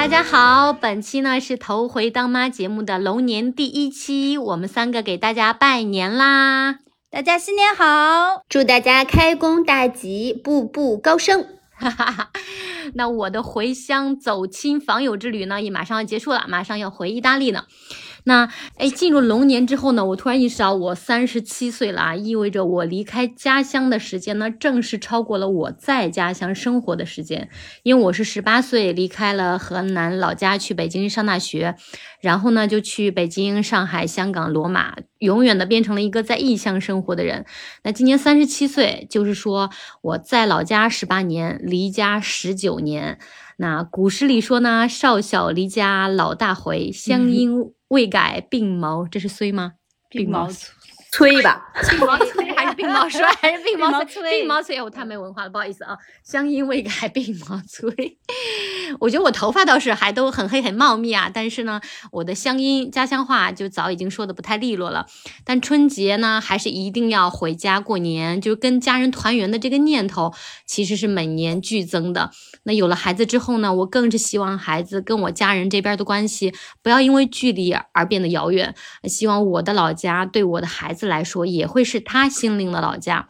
大家好，本期呢是头回当妈节目的龙年第一期，我们三个给大家拜年啦！大家新年好，祝大家开工大吉，步步高升！哈哈哈。那我的回乡走亲访友之旅呢，也马上要结束了，马上要回意大利呢。那哎，进入龙年之后呢，我突然意识到我三十七岁了啊，意味着我离开家乡的时间呢，正式超过了我在家乡生活的时间。因为我是十八岁离开了河南老家去北京上大学，然后呢就去北京、上海、香港、罗马，永远的变成了一个在异乡生活的人。那今年三十七岁，就是说我在老家十八年，离家十九年。那古诗里说呢，少小离家老大回，乡音。未改鬓毛，这是衰吗？鬓毛催吧，鬓毛催还是鬓毛衰还是鬓毛催？鬓毛催，我太没文化了，不好意思啊。乡音未改鬓毛衰，我觉得我头发倒是还都很黑很茂密啊，但是呢，我的乡音家乡话就早已经说的不太利落了。但春节呢，还是一定要回家过年，就是跟家人团圆的这个念头，其实是每年剧增的。那有了孩子之后呢，我更是希望孩子跟我家人这边的关系不要因为距离而变得遥远。希望我的老家对我的孩子来说也会是他心灵的老家。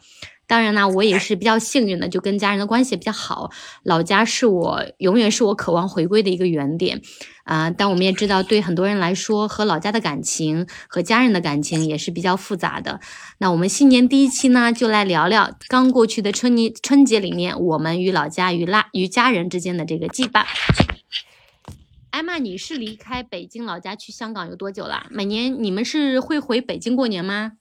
当然呢，我也是比较幸运的，就跟家人的关系比较好。老家是我永远是我渴望回归的一个原点。啊，但我们也知道，对很多人来说，和老家的感情和家人的感情也是比较复杂的。那我们新年第一期呢，就来聊聊刚过去的春年春节里面，我们与老家与拉与家人之间的这个羁绊。艾玛，你是离开北京老家去香港有多久了？每年你们是会回北京过年吗？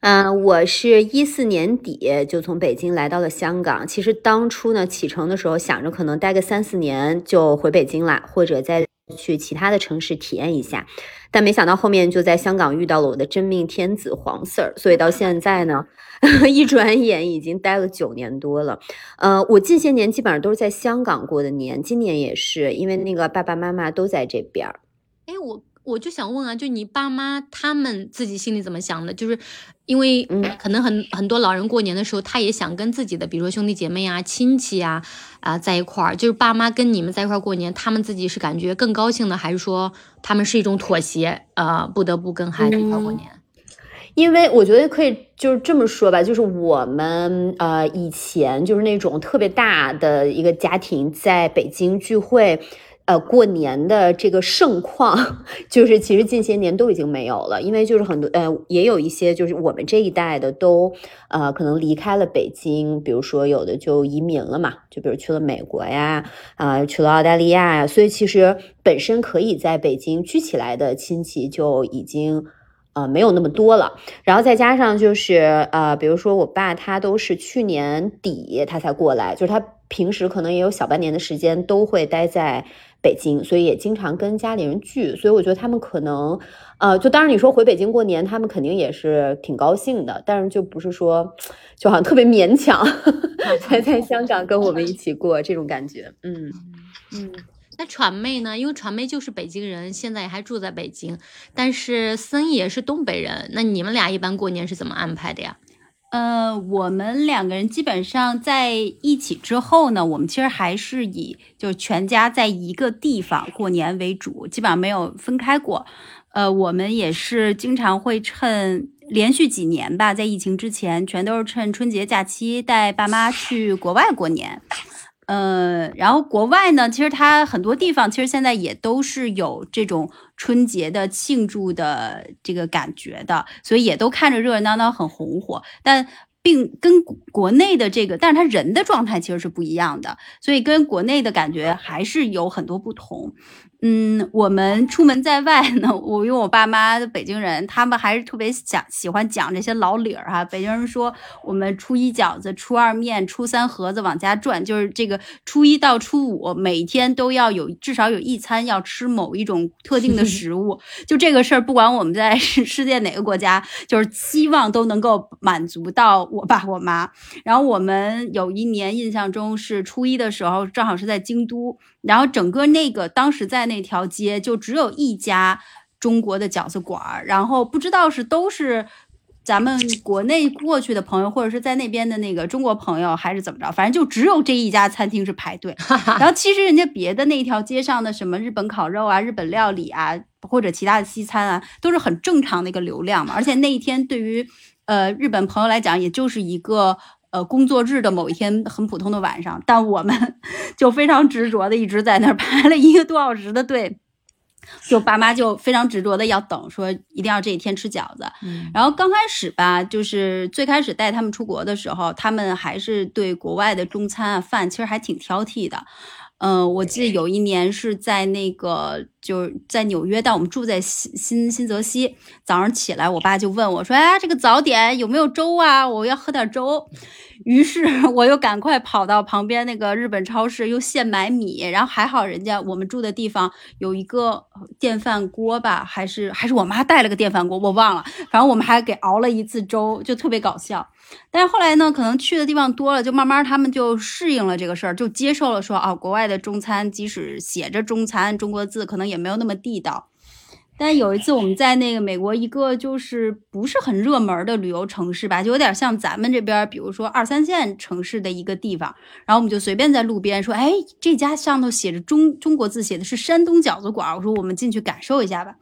嗯，我是一四年底就从北京来到了香港。其实当初呢，启程的时候想着可能待个三四年就回北京了，或者再去其他的城市体验一下。但没想到后面就在香港遇到了我的真命天子黄 Sir，所以到现在呢，一转眼已经待了九年多了。呃，我近些年基本上都是在香港过的年，今年也是，因为那个爸爸妈妈都在这边儿。哎，我。我就想问啊，就你爸妈他们自己心里怎么想的？就是因为可能很很多老人过年的时候，他也想跟自己的，比如说兄弟姐妹啊、亲戚啊啊在一块儿。就是爸妈跟你们在一块儿过年，他们自己是感觉更高兴的，还是说他们是一种妥协？呃，不得不跟孩子一块过年？因为我觉得可以就是这么说吧，就是我们呃以前就是那种特别大的一个家庭在北京聚会。呃，过年的这个盛况，就是其实近些年都已经没有了，因为就是很多呃，也有一些就是我们这一代的都呃可能离开了北京，比如说有的就移民了嘛，就比如去了美国呀，啊去了澳大利亚呀，所以其实本身可以在北京聚起来的亲戚就已经呃没有那么多了，然后再加上就是呃，比如说我爸他都是去年底他才过来，就是他平时可能也有小半年的时间都会待在。北京，所以也经常跟家里人聚，所以我觉得他们可能，呃，就当然你说回北京过年，他们肯定也是挺高兴的，但是就不是说，就好像特别勉强才 在香港跟我们一起过这种感觉。嗯嗯，那传妹呢？因为传妹就是北京人，现在还住在北京，但是森也是东北人，那你们俩一般过年是怎么安排的呀？呃，我们两个人基本上在一起之后呢，我们其实还是以就全家在一个地方过年为主，基本上没有分开过。呃，我们也是经常会趁连续几年吧，在疫情之前，全都是趁春节假期带爸妈去国外过年。嗯，然后国外呢，其实它很多地方其实现在也都是有这种春节的庆祝的这个感觉的，所以也都看着热热闹闹，很红火。但并跟国内的这个，但是他人的状态其实是不一样的，所以跟国内的感觉还是有很多不同。嗯，我们出门在外呢，我因为我爸妈的北京人，他们还是特别讲喜欢讲这些老理儿哈。北京人说，我们初一饺子，初二面，初三盒子往家转，就是这个初一到初五每天都要有至少有一餐要吃某一种特定的食物。就这个事儿，不管我们在世世界哪个国家，就是希望都能够满足到我爸我妈。然后我们有一年印象中是初一的时候，正好是在京都。然后整个那个当时在那条街就只有一家中国的饺子馆儿，然后不知道是都是咱们国内过去的朋友，或者是在那边的那个中国朋友，还是怎么着，反正就只有这一家餐厅是排队。然后其实人家别的那条街上的什么日本烤肉啊、日本料理啊，或者其他的西餐啊，都是很正常的一个流量嘛。而且那一天对于呃日本朋友来讲，也就是一个呃工作日的某一天很普通的晚上，但我们 就非常执着的一直在那儿排了一个多小时的队。就爸妈就非常执着的要等，说一定要这一天吃饺子。然后刚开始吧，就是最开始带他们出国的时候，他们还是对国外的中餐啊饭其实还挺挑剔的。嗯，我记得有一年是在那个就是在纽约，但我们住在新新新泽西。早上起来，我爸就问我说：“哎，这个早点有没有粥啊？我要喝点粥。”于是我又赶快跑到旁边那个日本超市，又现买米。然后还好人家我们住的地方有一个电饭锅吧，还是还是我妈带了个电饭锅，我忘了。反正我们还给熬了一次粥，就特别搞笑。但是后来呢，可能去的地方多了，就慢慢他们就适应了这个事儿，就接受了说啊，国外的中餐即使写着中餐中国字，可能也没有那么地道。但有一次我们在那个美国一个就是不是很热门的旅游城市吧，就有点像咱们这边，比如说二三线城市的一个地方，然后我们就随便在路边说，哎，这家上头写着中中国字，写的是山东饺子馆，我说我们进去感受一下吧。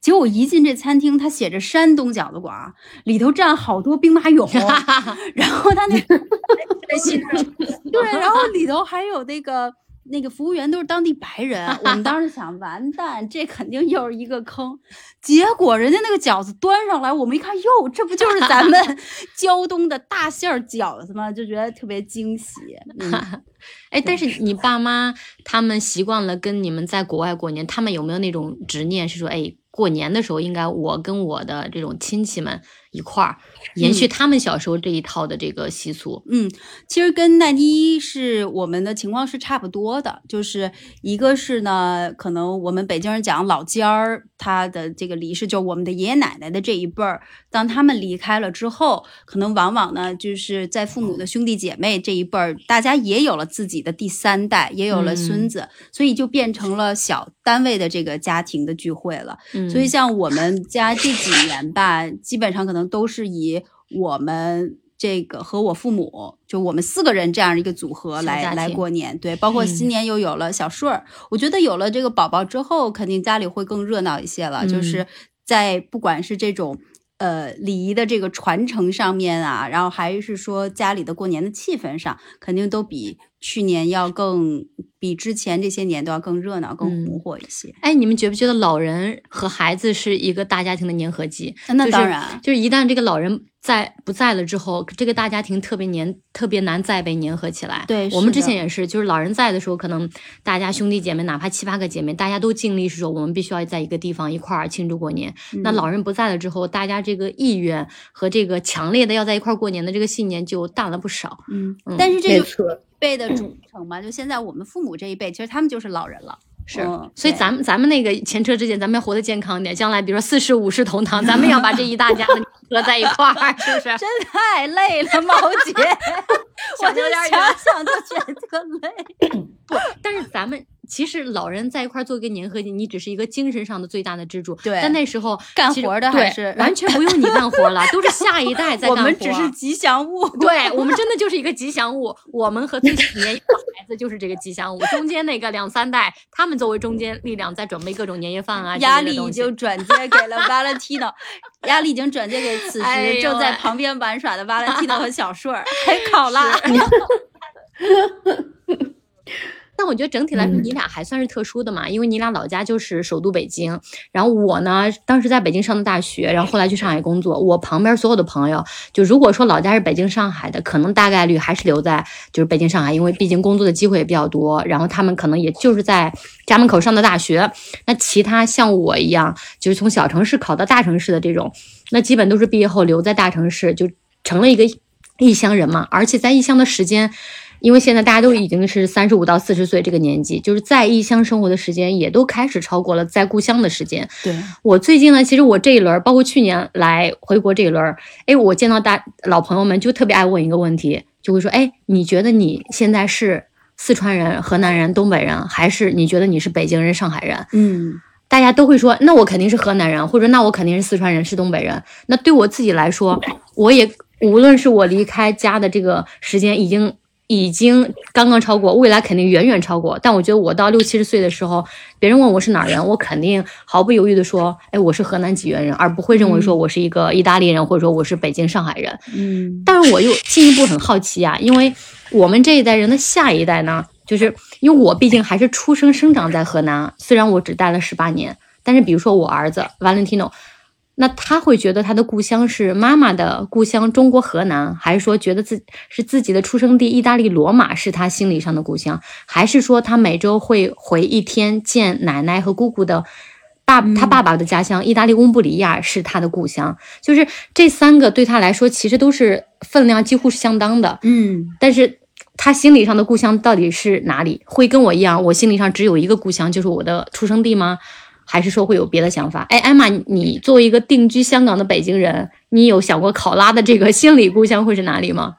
结果我一进这餐厅，它写着山东饺子馆，里头站好多兵马俑，然后他那 对，然后里头还有那个。那个服务员都是当地白人，我们当时想，完蛋，这肯定又是一个坑。结果人家那个饺子端上来，我们一看，哟，这不就是咱们 胶东的大馅儿饺子吗？就觉得特别惊喜。哎，但是你爸妈他们习惯了跟你们在国外过年，他们有没有那种执念，是说，哎，过年的时候应该我跟我的这种亲戚们一块儿。延续他们小时候这一套的这个习俗，嗯，其实跟奈妮是我们的情况是差不多的，就是一个是呢，可能我们北京人讲老尖儿，他的这个离世，就我们的爷爷奶奶的这一辈儿，当他们离开了之后，可能往往呢，就是在父母的兄弟姐妹这一辈儿，大家也有了自己的第三代，也有了孙子，所以就变成了小单位的这个家庭的聚会了。所以像我们家这几年吧，基本上可能都是以我们这个和我父母，就我们四个人这样一个组合来来过年，对，包括新年又有了小顺儿。我觉得有了这个宝宝之后，肯定家里会更热闹一些了。就是在不管是这种呃礼仪的这个传承上面啊，然后还是说家里的过年的气氛上，肯定都比去年要更。比之前这些年都要更热闹、更红火一些。哎，你们觉不觉得老人和孩子是一个大家庭的粘合剂？那当然，就是一旦这个老人在不在了之后，这个大家庭特别粘，特别难再被粘合起来。对，我们之前也是，就是老人在的时候，可能大家兄弟姐妹，哪怕七八个姐妹，大家都尽力是说，我们必须要在一个地方一块儿庆祝过年。那老人不在了之后，大家这个意愿和这个强烈的要在一块儿过年的这个信念就淡了不少。嗯，但是这个。辈的组成嘛，就现在我们父母这一辈，其实他们就是老人了，是。所以咱们咱们那个前车之鉴，咱们要活得健康点，将来比如说四世五世同堂，咱们要把这一大家子合在一块儿，是不是？真太累了，毛姐，我就想想就觉得累。不，但是咱们。其实老人在一块做一个粘合剂，你只是一个精神上的最大的支柱。对，但那时候干活的还是完全不用你干活了，都是下一代在干活。我们只是吉祥物，对我们真的就是一个吉祥物。我们和最年幼的孩子就是这个吉祥物，中间那个两三代，他们作为中间力量在准备各种年夜饭啊。压力已经转接给了 Valentino，压力已经转接给此时正在旁边玩耍的 Valentino 和小顺儿，还 考拉。但我觉得整体来说，你俩还算是特殊的嘛，因为你俩老家就是首都北京，然后我呢，当时在北京上的大学，然后后来去上海工作。我旁边所有的朋友，就如果说老家是北京、上海的，可能大概率还是留在就是北京、上海，因为毕竟工作的机会也比较多。然后他们可能也就是在家门口上的大学。那其他像我一样，就是从小城市考到大城市的这种，那基本都是毕业后留在大城市，就成了一个异乡人嘛。而且在异乡的时间。因为现在大家都已经是三十五到四十岁这个年纪，就是在异乡生活的时间也都开始超过了在故乡的时间。对我最近呢，其实我这一轮，包括去年来回国这一轮，哎，我见到大老朋友们就特别爱问一个问题，就会说，哎，你觉得你现在是四川人、河南人、东北人，还是你觉得你是北京人、上海人？嗯。大家都会说，那我肯定是河南人，或者那我肯定是四川人，是东北人。那对我自己来说，我也无论是我离开家的这个时间已经已经刚刚超过，未来肯定远远超过。但我觉得我到六七十岁的时候，别人问我是哪儿人，我肯定毫不犹豫的说，哎，我是河南济源人，而不会认为说我是一个意大利人，或者说我是北京、上海人。嗯，但是我又进一步很好奇啊，因为我们这一代人的下一代呢？就是因为我毕竟还是出生生长在河南，虽然我只待了十八年，但是比如说我儿子 Valentino，那他会觉得他的故乡是妈妈的故乡中国河南，还是说觉得自是自己的出生地意大利罗马是他心理上的故乡，还是说他每周会回一天见奶奶和姑姑的爸他爸爸的家乡意大利翁布里亚是他的故乡？就是这三个对他来说其实都是分量几乎是相当的，嗯，但是。他心理上的故乡到底是哪里？会跟我一样，我心理上只有一个故乡，就是我的出生地吗？还是说会有别的想法？哎，艾玛，你作为一个定居香港的北京人，你有想过考拉的这个心理故乡会是哪里吗？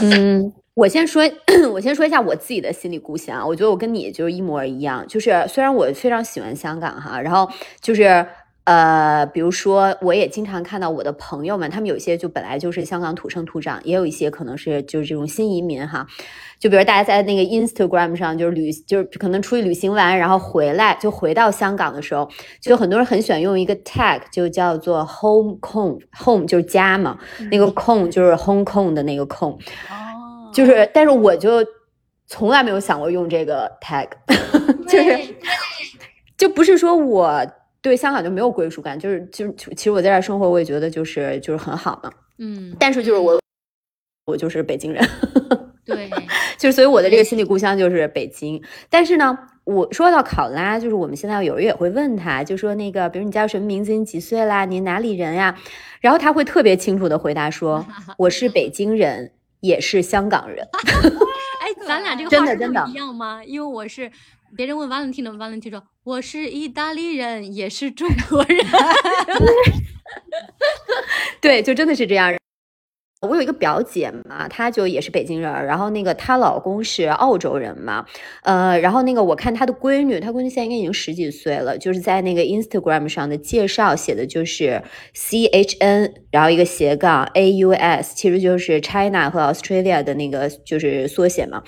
嗯，我先说，我先说一下我自己的心理故乡。我觉得我跟你就是一模一样，就是虽然我非常喜欢香港哈，然后就是。呃，比如说，我也经常看到我的朋友们，他们有些就本来就是香港土生土长，也有一些可能是就是这种新移民哈。就比如大家在那个 Instagram 上，就是旅，就是可能出去旅行完，然后回来就回到香港的时候，就很多人很喜欢用一个 tag，就叫做 home home，home 就是家嘛，那个 home 就是 Hong Kong 的那个哦，就是，但是我就从来没有想过用这个 tag，就是，就不是说我。对香港就没有归属感，就是就是其实我在这儿生活，我也觉得就是就是很好嘛。嗯，但是就是我我就是北京人，对，就是所以我的这个心理故乡就是北京。但是呢，我说到考拉，就是我们现在有人也会问他，就说那个，比如你叫什么名字，你几岁啦，你哪里人呀？然后他会特别清楚的回答说，我是北京人，也是香港人。哎，咱俩这个真的真的一样吗？因为我是。别人问 Valentino，Valentino 说我是意大利人，也是中国人。对，就真的是这样。我有一个表姐嘛，她就也是北京人，然后那个她老公是澳洲人嘛，呃，然后那个我看她的闺女，她闺女现在应该已经十几岁了，就是在那个 Instagram 上的介绍写的就是 C H N，然后一个斜杠 A U S，其实就是 China 和 Australia 的那个就是缩写嘛，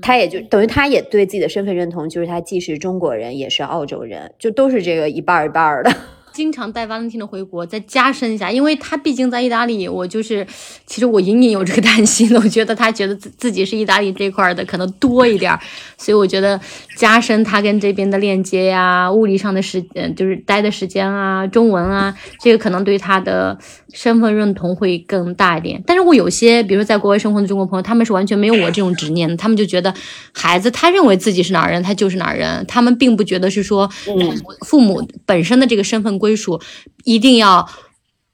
她也就等于她也对自己的身份认同，就是她既是中国人也是澳洲人，就都是这个一半一半的。经常带 Valentino 回国，再加深一下，因为他毕竟在意大利，我就是，其实我隐隐有这个担心的，我觉得他觉得自自己是意大利这块的可能多一点，所以我觉得加深他跟这边的链接呀，物理上的时，嗯，就是待的时间啊，中文啊，这个可能对他的身份认同会更大一点。但是我有些，比如说在国外生活的中国朋友，他们是完全没有我这种执念的，他们就觉得孩子他认为自己是哪儿人，他就是哪儿人，他们并不觉得是说，嗯，父母本身的这个身份。归属一定要，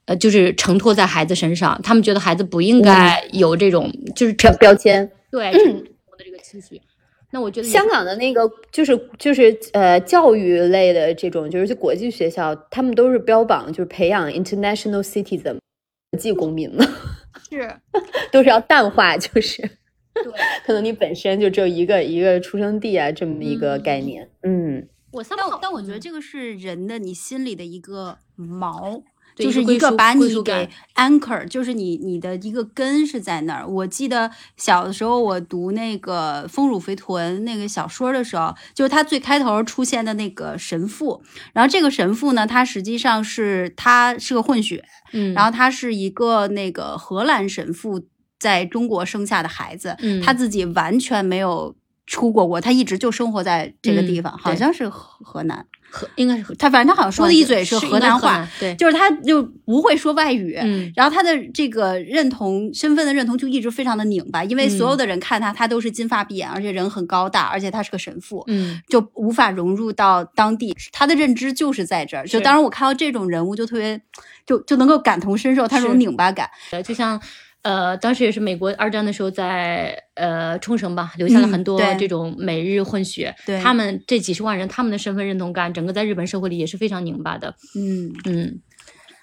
呃，就是承托在孩子身上。他们觉得孩子不应该有这种就是标标签，对 我的这个期许。那我觉得香港的那个就是就是呃教育类的这种就是国际学校，他们都是标榜就是培养 international citizen 国际公民嘛，是。都是要淡化，就是。对，可能你本身就只有一个一个出生地啊这么一个概念，嗯。我但但我觉得这个是人的你心里的一个锚，就是一个把你给 anchor，就是你你的一个根是在那儿。我记得小的时候我读那个《丰乳肥臀》那个小说的时候，就是他最开头出现的那个神父，然后这个神父呢，他实际上是他是个混血，嗯，然后他是一个那个荷兰神父在中国生下的孩子，嗯，他自己完全没有。出过国，他一直就生活在这个地方，好像是河河南，河应该是他，反正他好像说的一嘴是河南话，对，就是他就不会说外语，嗯，然后他的这个认同身份的认同就一直非常的拧巴，因为所有的人看他，他都是金发碧眼，而且人很高大，而且他是个神父，嗯，就无法融入到当地，他的认知就是在这儿，就当然我看到这种人物就特别，就就能够感同身受他这种拧巴感，就像。呃，当时也是美国二战的时候，在呃冲绳吧，留下了很多这种美日混血。对，他们这几十万人，他们的身份认同感，整个在日本社会里也是非常拧巴的。嗯嗯，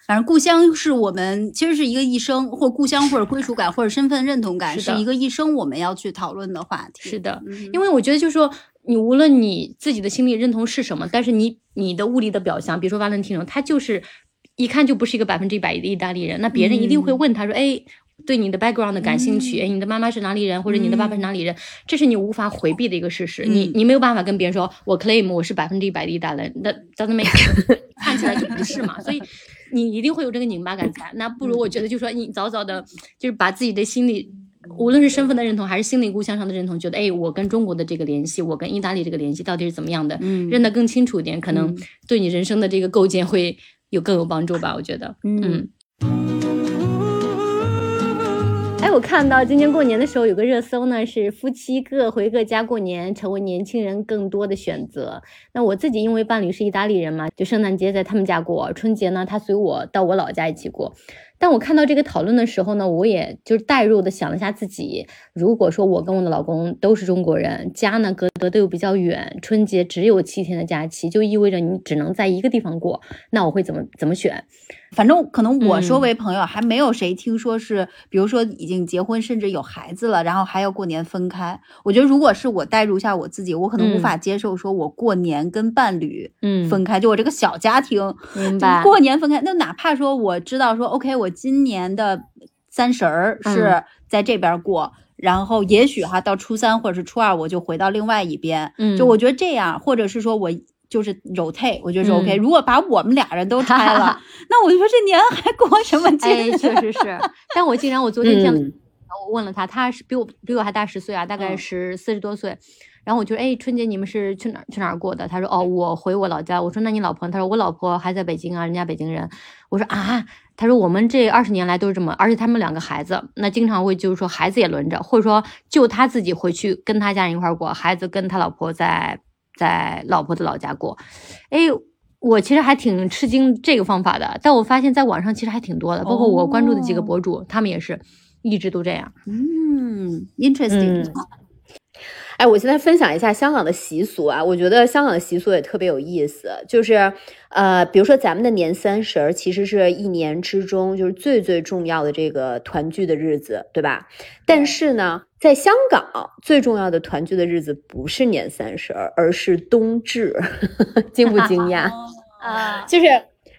反正故乡是我们其实是一个一生，或故乡或者归属感或者身份认同感，是一个一生我们要去讨论的话题。是的，因为我觉得就是说。你无论你自己的心理认同是什么，但是你你的物理的表象，比如说 Valentino，他就是一看就不是一个百分之一百的意大利人，那别人一定会问他说，哎。对你的 background 感兴趣，哎，你的妈妈是哪里人，或者你的爸爸是哪里人，这是你无法回避的一个事实。你你没有办法跟别人说，我 claim 我是百分之一百的意大利人，那 doesn't make 看起来就不是嘛。所以你一定会有这个拧巴感在。那不如我觉得，就说你早早的，就是把自己的心理，无论是身份的认同，还是心理故乡上的认同，觉得哎，我跟中国的这个联系，我跟意大利这个联系到底是怎么样的，认得更清楚一点，可能对你人生的这个构建会有更有帮助吧。我觉得，嗯。我看到今年过年的时候有个热搜呢，是夫妻各回各家过年，成为年轻人更多的选择。那我自己因为伴侣是意大利人嘛，就圣诞节在他们家过，春节呢他随我到我老家一起过。但我看到这个讨论的时候呢，我也就是代入的想了一下自己，如果说我跟我的老公都是中国人，家呢隔得又比较远，春节只有七天的假期，就意味着你只能在一个地方过，那我会怎么怎么选？反正可能我周围朋友还没有谁听说是，比如说已经结婚甚至有孩子了，然后还要过年分开。我觉得如果是我代入一下我自己，我可能无法接受说我过年跟伴侣嗯分开，就我这个小家庭，明白？过年分开，那哪怕说我知道说 OK，我今年的三十儿是在这边过，然后也许哈到初三或者是初二我就回到另外一边，嗯，就我觉得这样，或者是说我。就是 rotate，我觉得是 OK。如果把我们俩人都拆了，那我就说这年还过什么节？哎，确实是。但我竟然，我昨天见，我问了他，他是比我比我还大十岁啊，大概是四十多岁。然后我就哎，春节你们是去哪去哪儿过的？他说哦，我回我老家。我说那你老婆？他说我老婆还在北京啊，人家北京人。我说啊，他说我们这二十年来都是这么，而且他们两个孩子，那经常会就是说孩子也轮着，或者说就他自己回去跟他家人一块过，孩子跟他老婆在。在老婆的老家过，哎，我其实还挺吃惊这个方法的，但我发现在网上其实还挺多的，包括我关注的几个博主，他们也是一直都这样。嗯，interesting。哎，我现在分享一下香港的习俗啊，我觉得香港的习俗也特别有意思，就是呃，比如说咱们的年三十儿，其实是一年之中就是最最重要的这个团聚的日子，对吧？但是呢，在香港最重要的团聚的日子不是年三十儿，而是冬至，惊不惊讶？啊，就是。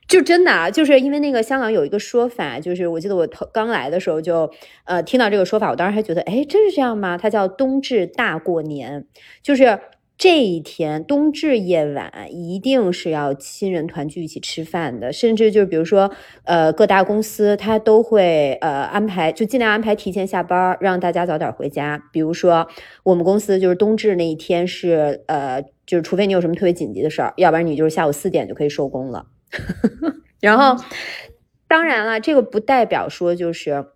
就真的啊，就是因为那个香港有一个说法，就是我记得我刚来的时候就，呃，听到这个说法，我当时还觉得，哎，真是这样吗？它叫冬至大过年，就是这一天冬至夜晚一定是要亲人团聚一起吃饭的，甚至就是比如说，呃，各大公司它都会呃安排，就尽量安排提前下班，让大家早点回家。比如说我们公司就是冬至那一天是，呃，就是除非你有什么特别紧急的事儿，要不然你就是下午四点就可以收工了。然后，当然了，这个不代表说就是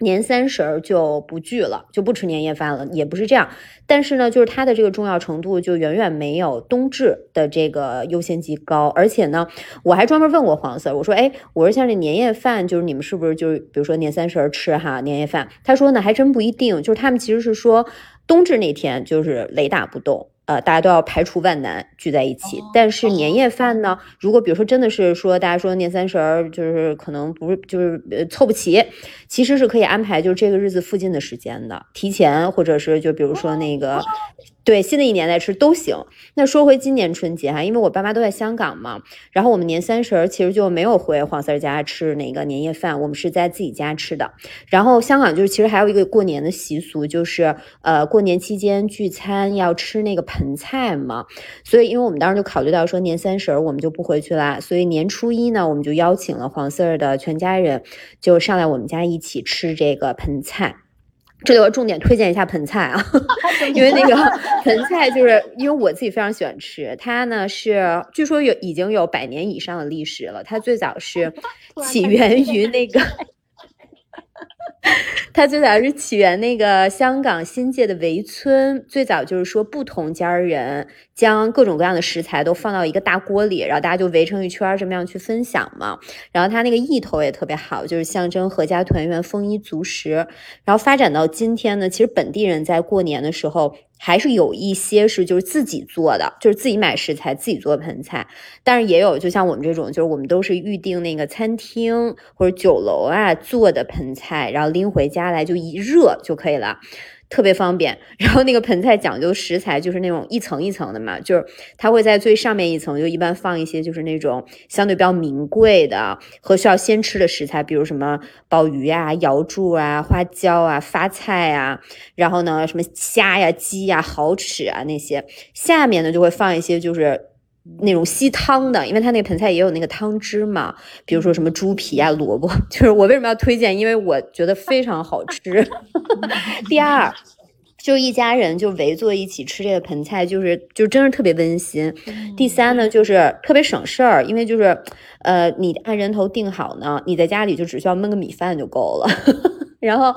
年三十儿就不聚了，就不吃年夜饭了，也不是这样。但是呢，就是它的这个重要程度就远远没有冬至的这个优先级高。而且呢，我还专门问过黄 Sir，，我说：“哎，我说像这年夜饭，就是你们是不是就是比如说年三十儿吃哈年夜饭？”他说呢，还真不一定，就是他们其实是说冬至那天就是雷打不动。呃，大家都要排除万难聚在一起。但是年夜饭呢，如果比如说真的是说大家说年三十儿就是可能不是就是呃凑不齐，其实是可以安排就是这个日子附近的时间的，提前或者是就比如说那个。对，新的一年再吃都行。那说回今年春节哈，因为我爸妈都在香港嘛，然后我们年三十其实就没有回黄四家吃那个年夜饭，我们是在自己家吃的。然后香港就是其实还有一个过年的习俗，就是呃过年期间聚餐要吃那个盆菜嘛。所以因为我们当时就考虑到说年三十我们就不回去啦，所以年初一呢我们就邀请了黄四儿的全家人就上来我们家一起吃这个盆菜。这里我重点推荐一下盆菜啊，因为那个盆菜就是因为我自己非常喜欢吃，它呢是据说有已经有百年以上的历史了，它最早是 起源于那个。它最早是起源那个香港新界的围村，最早就是说不同家人将各种各样的食材都放到一个大锅里，然后大家就围成一圈，这么样去分享嘛。然后它那个意头也特别好，就是象征阖家团圆、丰衣足食。然后发展到今天呢，其实本地人在过年的时候。还是有一些是就是自己做的，就是自己买食材自己做盆菜，但是也有就像我们这种，就是我们都是预定那个餐厅或者酒楼啊做的盆菜，然后拎回家来就一热就可以了。特别方便。然后那个盆菜讲究食材就是那种一层一层的嘛，就是它会在最上面一层就一般放一些就是那种相对比较名贵的和需要先吃的食材，比如什么鲍鱼啊、瑶柱啊、花椒啊、发菜啊，然后呢什么虾呀、鸡呀、蚝豉啊那些。下面呢就会放一些就是。那种吸汤的，因为它那个盆菜也有那个汤汁嘛，比如说什么猪皮啊、萝卜，就是我为什么要推荐？因为我觉得非常好吃。第二，就一家人就围坐一起吃这个盆菜，就是就真是特别温馨。第三呢，就是特别省事儿，因为就是呃，你按人头定好呢，你在家里就只需要焖个米饭就够了。然后，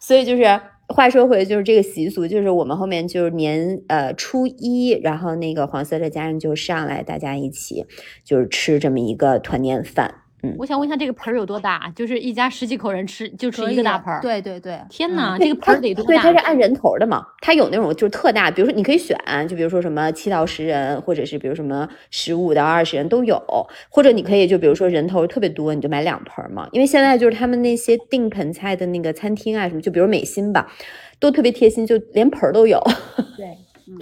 所以就是。话说回，就是这个习俗，就是我们后面就是年呃初一，然后那个黄色的家人就上来，大家一起就是吃这么一个团年饭。我想问一下，这个盆儿有多大？就是一家十几口人吃，就吃一个大盆儿。对对对，天哪，这个盆儿得多大？对，它是按人头的嘛。它有那种就是特大，比如说你可以选，就比如说什么七到十人，或者是比如什么十五到二十人都有，或者你可以就比如说人头特别多，你就买两盆嘛。因为现在就是他们那些订盆菜的那个餐厅啊什么，就比如美心吧，都特别贴心，就连盆儿都有。对。嗯，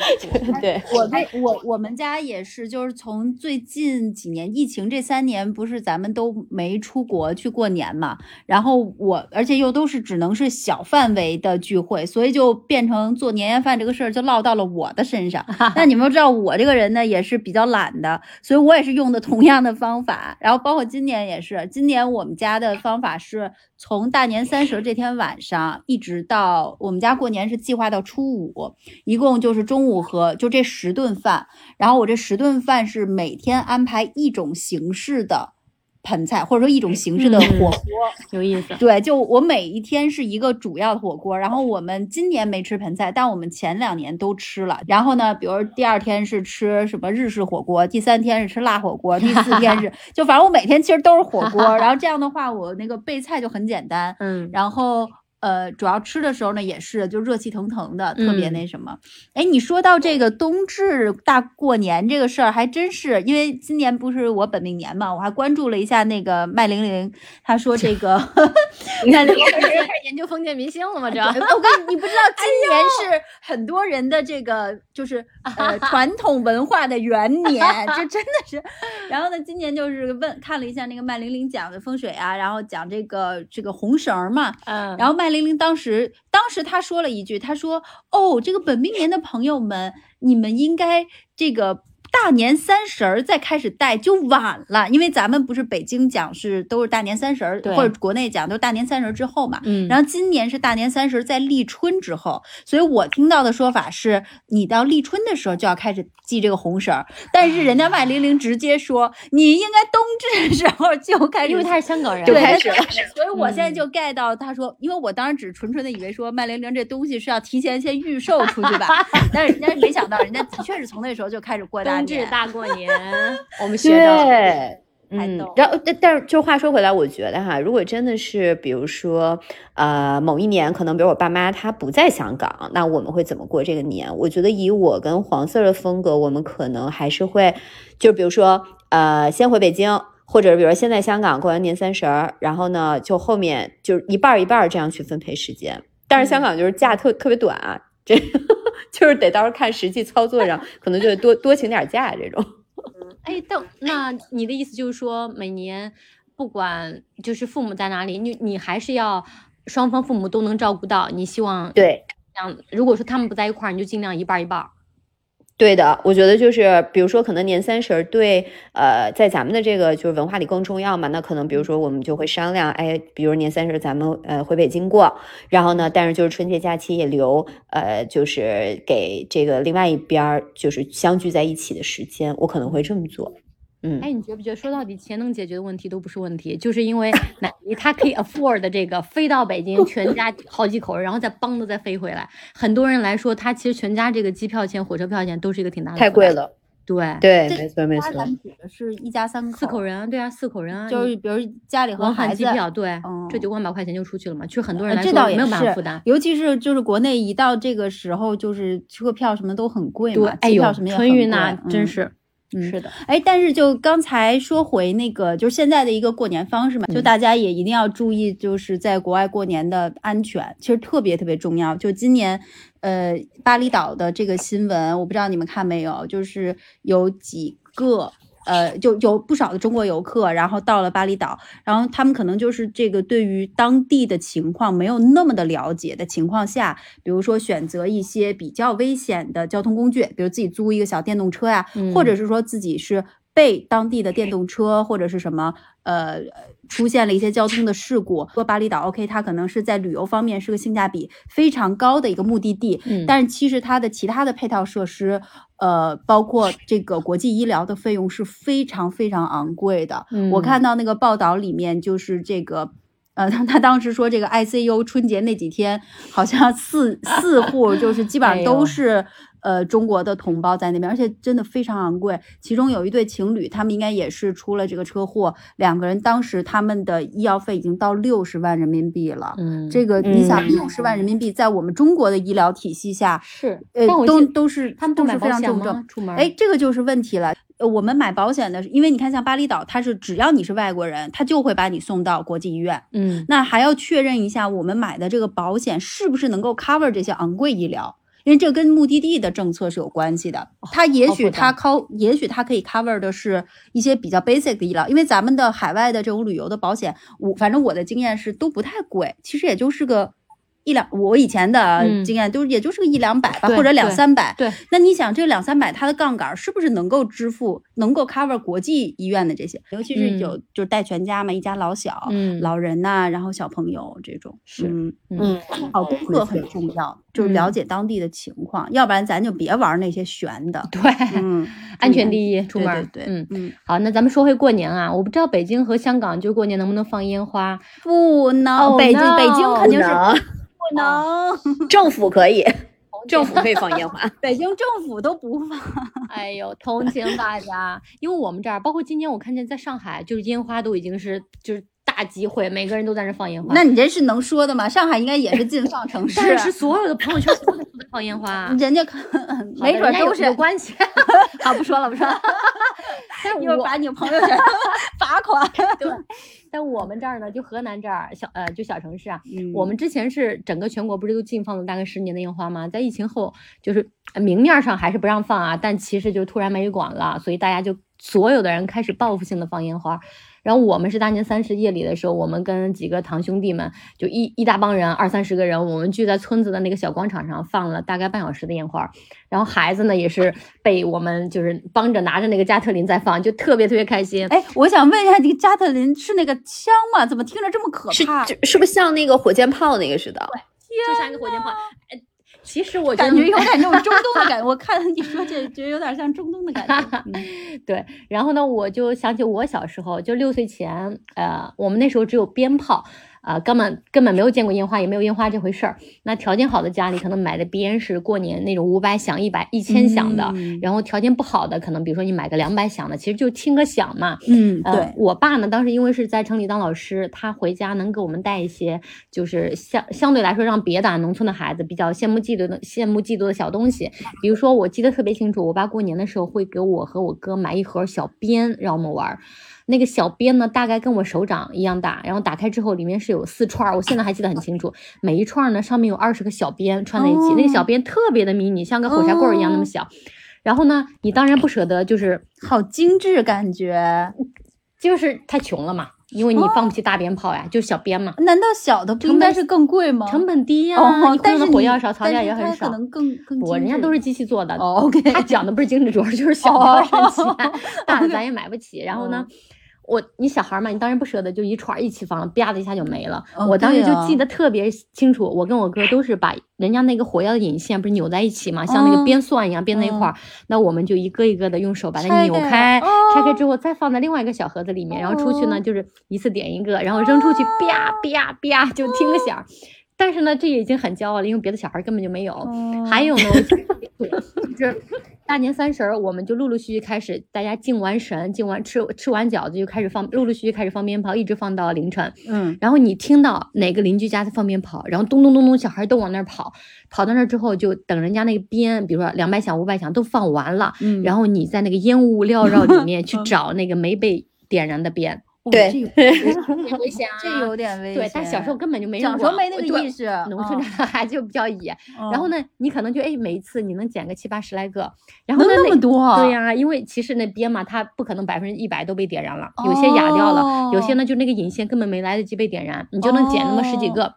对我那我我们家也是，就是从最近几年疫情这三年，不是咱们都没出国去过年嘛，然后我而且又都是只能是小范围的聚会，所以就变成做年夜饭这个事儿就落到了我的身上。那你们知道我这个人呢，也是比较懒的，所以我也是用的同样的方法，然后包括今年也是，今年我们家的方法是。从大年三十这天晚上一直到我们家过年是计划到初五，一共就是中午和就这十顿饭，然后我这十顿饭是每天安排一种形式的。盆菜或者说一种形式的火锅，有意思。对，就我每一天是一个主要的火锅，然后我们今年没吃盆菜，但我们前两年都吃了。然后呢，比如第二天是吃什么日式火锅，第三天是吃辣火锅，第四天是就反正我每天其实都是火锅。然 后这样的话，我那个备菜就很简单。嗯，然后。呃，主要吃的时候呢，也是就热气腾腾的，特别那什么。哎，你说到这个冬至大过年这个事儿，还真是，因为今年不是我本命年嘛，我还关注了一下那个麦玲玲，她说这个，你看这个开始研究封建迷信了吗？这我跟你，你不知道今 年是很多人的这个就是呃传统文化的元年，这真的是。然后呢，今年就是问看了一下那个麦玲玲讲的风水啊，然后讲这个这个红绳嘛，嗯，然后麦。玲玲当时，当时她说了一句：“她说，哦，这个本命年的朋友们，你们应该这个。”大年三十儿再开始戴就晚了，因为咱们不是北京讲是都是大年三十儿，或者国内讲都是大年三十儿之后嘛。嗯。然后今年是大年三十在立春之后，所以我听到的说法是，你到立春的时候就要开始系这个红绳儿。但是人家麦玲玲直接说，你应该冬至的时候就开始，因为他是香港人，就开始了。所以我现在就 get 到他说，因为我当时只纯纯的以为说麦玲玲这东西是要提前先预售出去吧，但是人家没想到，人家的确是从那时候就开始过大。冬至大过年，我们学对，嗯，然后但但是就话说回来，我觉得哈，如果真的是比如说呃某一年，可能比如我爸妈他不在香港，那我们会怎么过这个年？我觉得以我跟黄色的风格，我们可能还是会，就比如说呃先回北京，或者比如说先在香港过完年三十儿，然后呢就后面就一半一半这样去分配时间。但是香港就是假特特别短啊。这 就是得到时候看实际操作上，可能就得多多请点假这种。哎，但那你的意思就是说，每年不管就是父母在哪里，你你还是要双方父母都能照顾到。你希望对，像如果说他们不在一块儿，你就尽量一半一半。对的，我觉得就是，比如说，可能年三十对，呃，在咱们的这个就是文化里更重要嘛。那可能，比如说，我们就会商量，哎，比如年三十咱们呃回北京过，然后呢，但是就是春节假期也留，呃，就是给这个另外一边就是相聚在一起的时间，我可能会这么做。嗯，哎，你觉不觉得说到底钱能解决的问题都不是问题，就是因为奶奶她可以 afford 这个飞到北京，全家 好几口人，然后再帮着再飞回来。很多人来说，他其实全家这个机票钱、火车票钱都是一个挺大的，太贵了。对对，没错没错。咱指的是一家三口，四口人啊，对啊，四口人啊，就是比如家里和孩子，机票对，这就万把块钱就出去了嘛。其实很多人来说没有办法负担，尤其是就是国内一到这个时候，就是车票什么都很贵嘛，机票什么也春运呐，真是。嗯，是的，哎，但是就刚才说回那个，就是现在的一个过年方式嘛，就大家也一定要注意，就是在国外过年的安全，其实特别特别重要。就今年，呃，巴厘岛的这个新闻，我不知道你们看没有，就是有几个。呃，就有不少的中国游客，然后到了巴厘岛，然后他们可能就是这个对于当地的情况没有那么的了解的情况下，比如说选择一些比较危险的交通工具，比如自己租一个小电动车呀，或者是说自己是。被当地的电动车或者是什么呃出现了一些交通的事故，说巴厘岛 OK，它可能是在旅游方面是个性价比非常高的一个目的地，嗯，但是其实它的其他的配套设施，呃，包括这个国际医疗的费用是非常非常昂贵的。嗯我看到那个报道里面就是这个，呃，他他当时说这个 ICU 春节那几天好像四四户就是基本上都是。呃，中国的同胞在那边，而且真的非常昂贵。其中有一对情侣，他们应该也是出了这个车祸，两个人当时他们的医药费已经到六十万人民币了。嗯，这个你想，六十万人民币在我们中国的医疗体系下是，呃，都都是他们都是非常重症。出门，哎，这个就是问题了。我们买保险的，因为你看像巴厘岛，它是只要你是外国人，他就会把你送到国际医院。嗯，那还要确认一下我们买的这个保险是不是能够 cover 这些昂贵医疗。因为这跟目的地的政策是有关系的，它也许它 co，也许它可以 cover 的是一些比较 basic 的医疗，因为咱们的海外的这种旅游的保险，我反正我的经验是都不太贵，其实也就是个。一两，我以前的经验都也就是个一两百吧，或者两三百。对，那你想这两三百，它的杠杆是不是能够支付，能够 cover 国际医院的这些？尤其是有就是带全家嘛，一家老小，嗯，老人呐，然后小朋友这种，是，嗯，好功课很重要，就是了解当地的情况，要不然咱就别玩那些悬的。对，嗯，安全第一，出门。对，嗯嗯。好，那咱们说回过年啊，我不知道北京和香港就过年能不能放烟花？不能，北京北京肯定是。不能，政府可以，政府可以放烟花，北京政府都不放。哎呦，同情 大家，因为我们这儿，包括今年我看见在上海，就是烟花都已经是就是大集会，每个人都在那放烟花。那你这是能说的吗？上海应该也是禁放城市，但是所有的朋友圈都在放烟花，人家可没准都是有关系。好，不说了，不说了。但是我把你朋友圈 罚款。对。但我们这儿呢，就河南这儿小呃，就小城市啊，我们之前是整个全国不是都禁放了大概十年的烟花吗？在疫情后，就是明面上还是不让放啊，但其实就突然没人管了，所以大家就所有的人开始报复性的放烟花。然后我们是大年三十夜里的时候，我们跟几个堂兄弟们，就一一大帮人，二三十个人，我们聚在村子的那个小广场上，放了大概半小时的烟花。然后孩子呢，也是被我们就是帮着拿着那个加特林在放，就特别特别开心。哎，我想问一下，这个加特林是那个枪吗？怎么听着这么可怕？是是不是像那个火箭炮那个似的？对，就像一个火箭炮。哎。其实我感觉有点那种中东的 感觉，我看你说这，觉得有点像中东的感觉。对，然后呢，我就想起我小时候，就六岁前，呃，我们那时候只有鞭炮。啊，根本根本没有见过烟花，也没有烟花这回事儿。那条件好的家里可能买的鞭是过年那种五百响、一百、一千响的，然后条件不好的，可能比如说你买个两百响的，其实就听个响嘛。嗯，对。我爸呢，当时因为是在城里当老师，他回家能给我们带一些，就是相相对来说让别的农村的孩子比较羡慕嫉妒的羡慕嫉妒的小东西。比如说，我记得特别清楚，我爸过年的时候会给我和我哥买一盒小鞭，让我们玩。那个小鞭呢，大概跟我手掌一样大，然后打开之后里面是有四串，我现在还记得很清楚。每一串呢上面有二十个小鞭串在一起，那个小鞭特别的迷你，像个火柴棍一样那么小。然后呢，你当然不舍得，就是好精致感觉，就是太穷了嘛，因为你放不起大鞭炮呀，就是小鞭嘛。难道小的不应该是更贵吗？成本低呀，但是火药少，草料也很少。可能更更不，人家都是机器做的。OK，他讲的不是精致，主要就是小的省钱，大的咱也买不起。然后呢？我你小孩嘛，你当然不舍得，就一串一起放，啪的一下就没了。我当时就记得特别清楚，我跟我哥都是把人家那个火药的引线不是扭在一起嘛，像那个编蒜一样编在一块儿，那我们就一个一个的用手把它扭开，拆开之后再放在另外一个小盒子里面，然后出去呢就是一次点一个，然后扔出去啪啪啪就听个响。但是呢，这已经很骄傲了，因为别的小孩根本就没有。还有呢，就是。大年三十儿，我们就陆陆续续开始，大家敬完神，敬完吃吃完饺子就开始放，陆陆续续开始放鞭炮，一直放到凌晨。嗯，然后你听到哪个邻居家在放鞭炮，然后咚咚咚咚，小孩都往那儿跑，跑到那儿之后就等人家那个鞭，比如说两百响、五百响都放完了，嗯然后你在那个烟雾缭绕里面 去找那个没被点燃的鞭，对这个 危险啊！这有点危险。对，但小时候根本就没人小时候没那个对意识，农村嗯长的孩子就比较野，嗯然后呢，你可能就哎，每一次你能捡个七八十来个，然后那么多啊对呀、因为其实那鞭嘛，它不可能百分之一百都被点燃了，有些哑掉了，有些哦呢就那个引线根本没来得及被点燃，你就能捡那么十几哦个。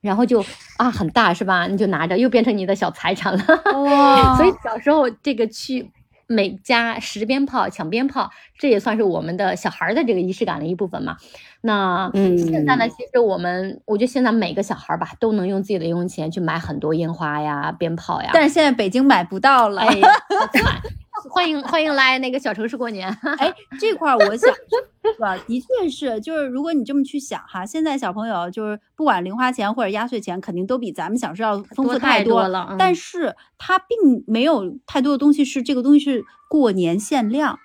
然后就啊很大是吧？你就拿着，又变成你的小财产了。哇 所以小时候这个去每家拾鞭炮、抢鞭炮，这也算是我们的小孩的这个仪式感的一部分嘛。那嗯现在呢，其实我们我觉得现在每个小孩吧，都能用自己的零用钱去买很多烟花呀、鞭炮呀。但是现在北京买不到了。哎，好惨 欢迎欢迎来那个小城市过年。哎，这块儿我想是吧，的确是，就是如果你这么去想哈，现在小朋友就是不管零花钱或者压岁钱，肯定都比咱们小时候要丰富多太多多了嗯但是它并没有太多的东西是这个东西是过年限量，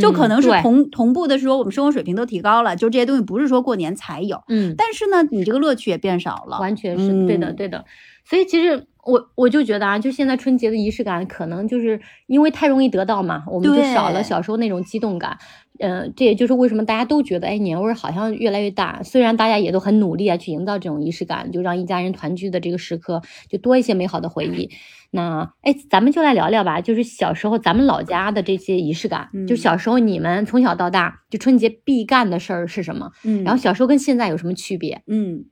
就可能是嗯同同步的说我们生活水平都提高了，就这些东西不是说过年才有，嗯，但是呢，你这个乐趣也变少了。完全是、对的，嗯对的。所以其实我我就觉得啊，就现在春节的仪式感，可能就是因为太容易得到嘛，我们就少了小时候那种激动感。嗯、这也就是为什么大家都觉得，哎，年味儿好像越来越大。虽然大家也都很努力啊，去营造这种仪式感，就让一家人团聚的这个时刻，就多一些美好的回忆。那哎，咱们就来聊聊吧，就是小时候咱们老家的这些仪式感，就嗯小时候你们从小到大，就春节必干的事儿是什么？嗯，然后小时候跟现在有什么区别？嗯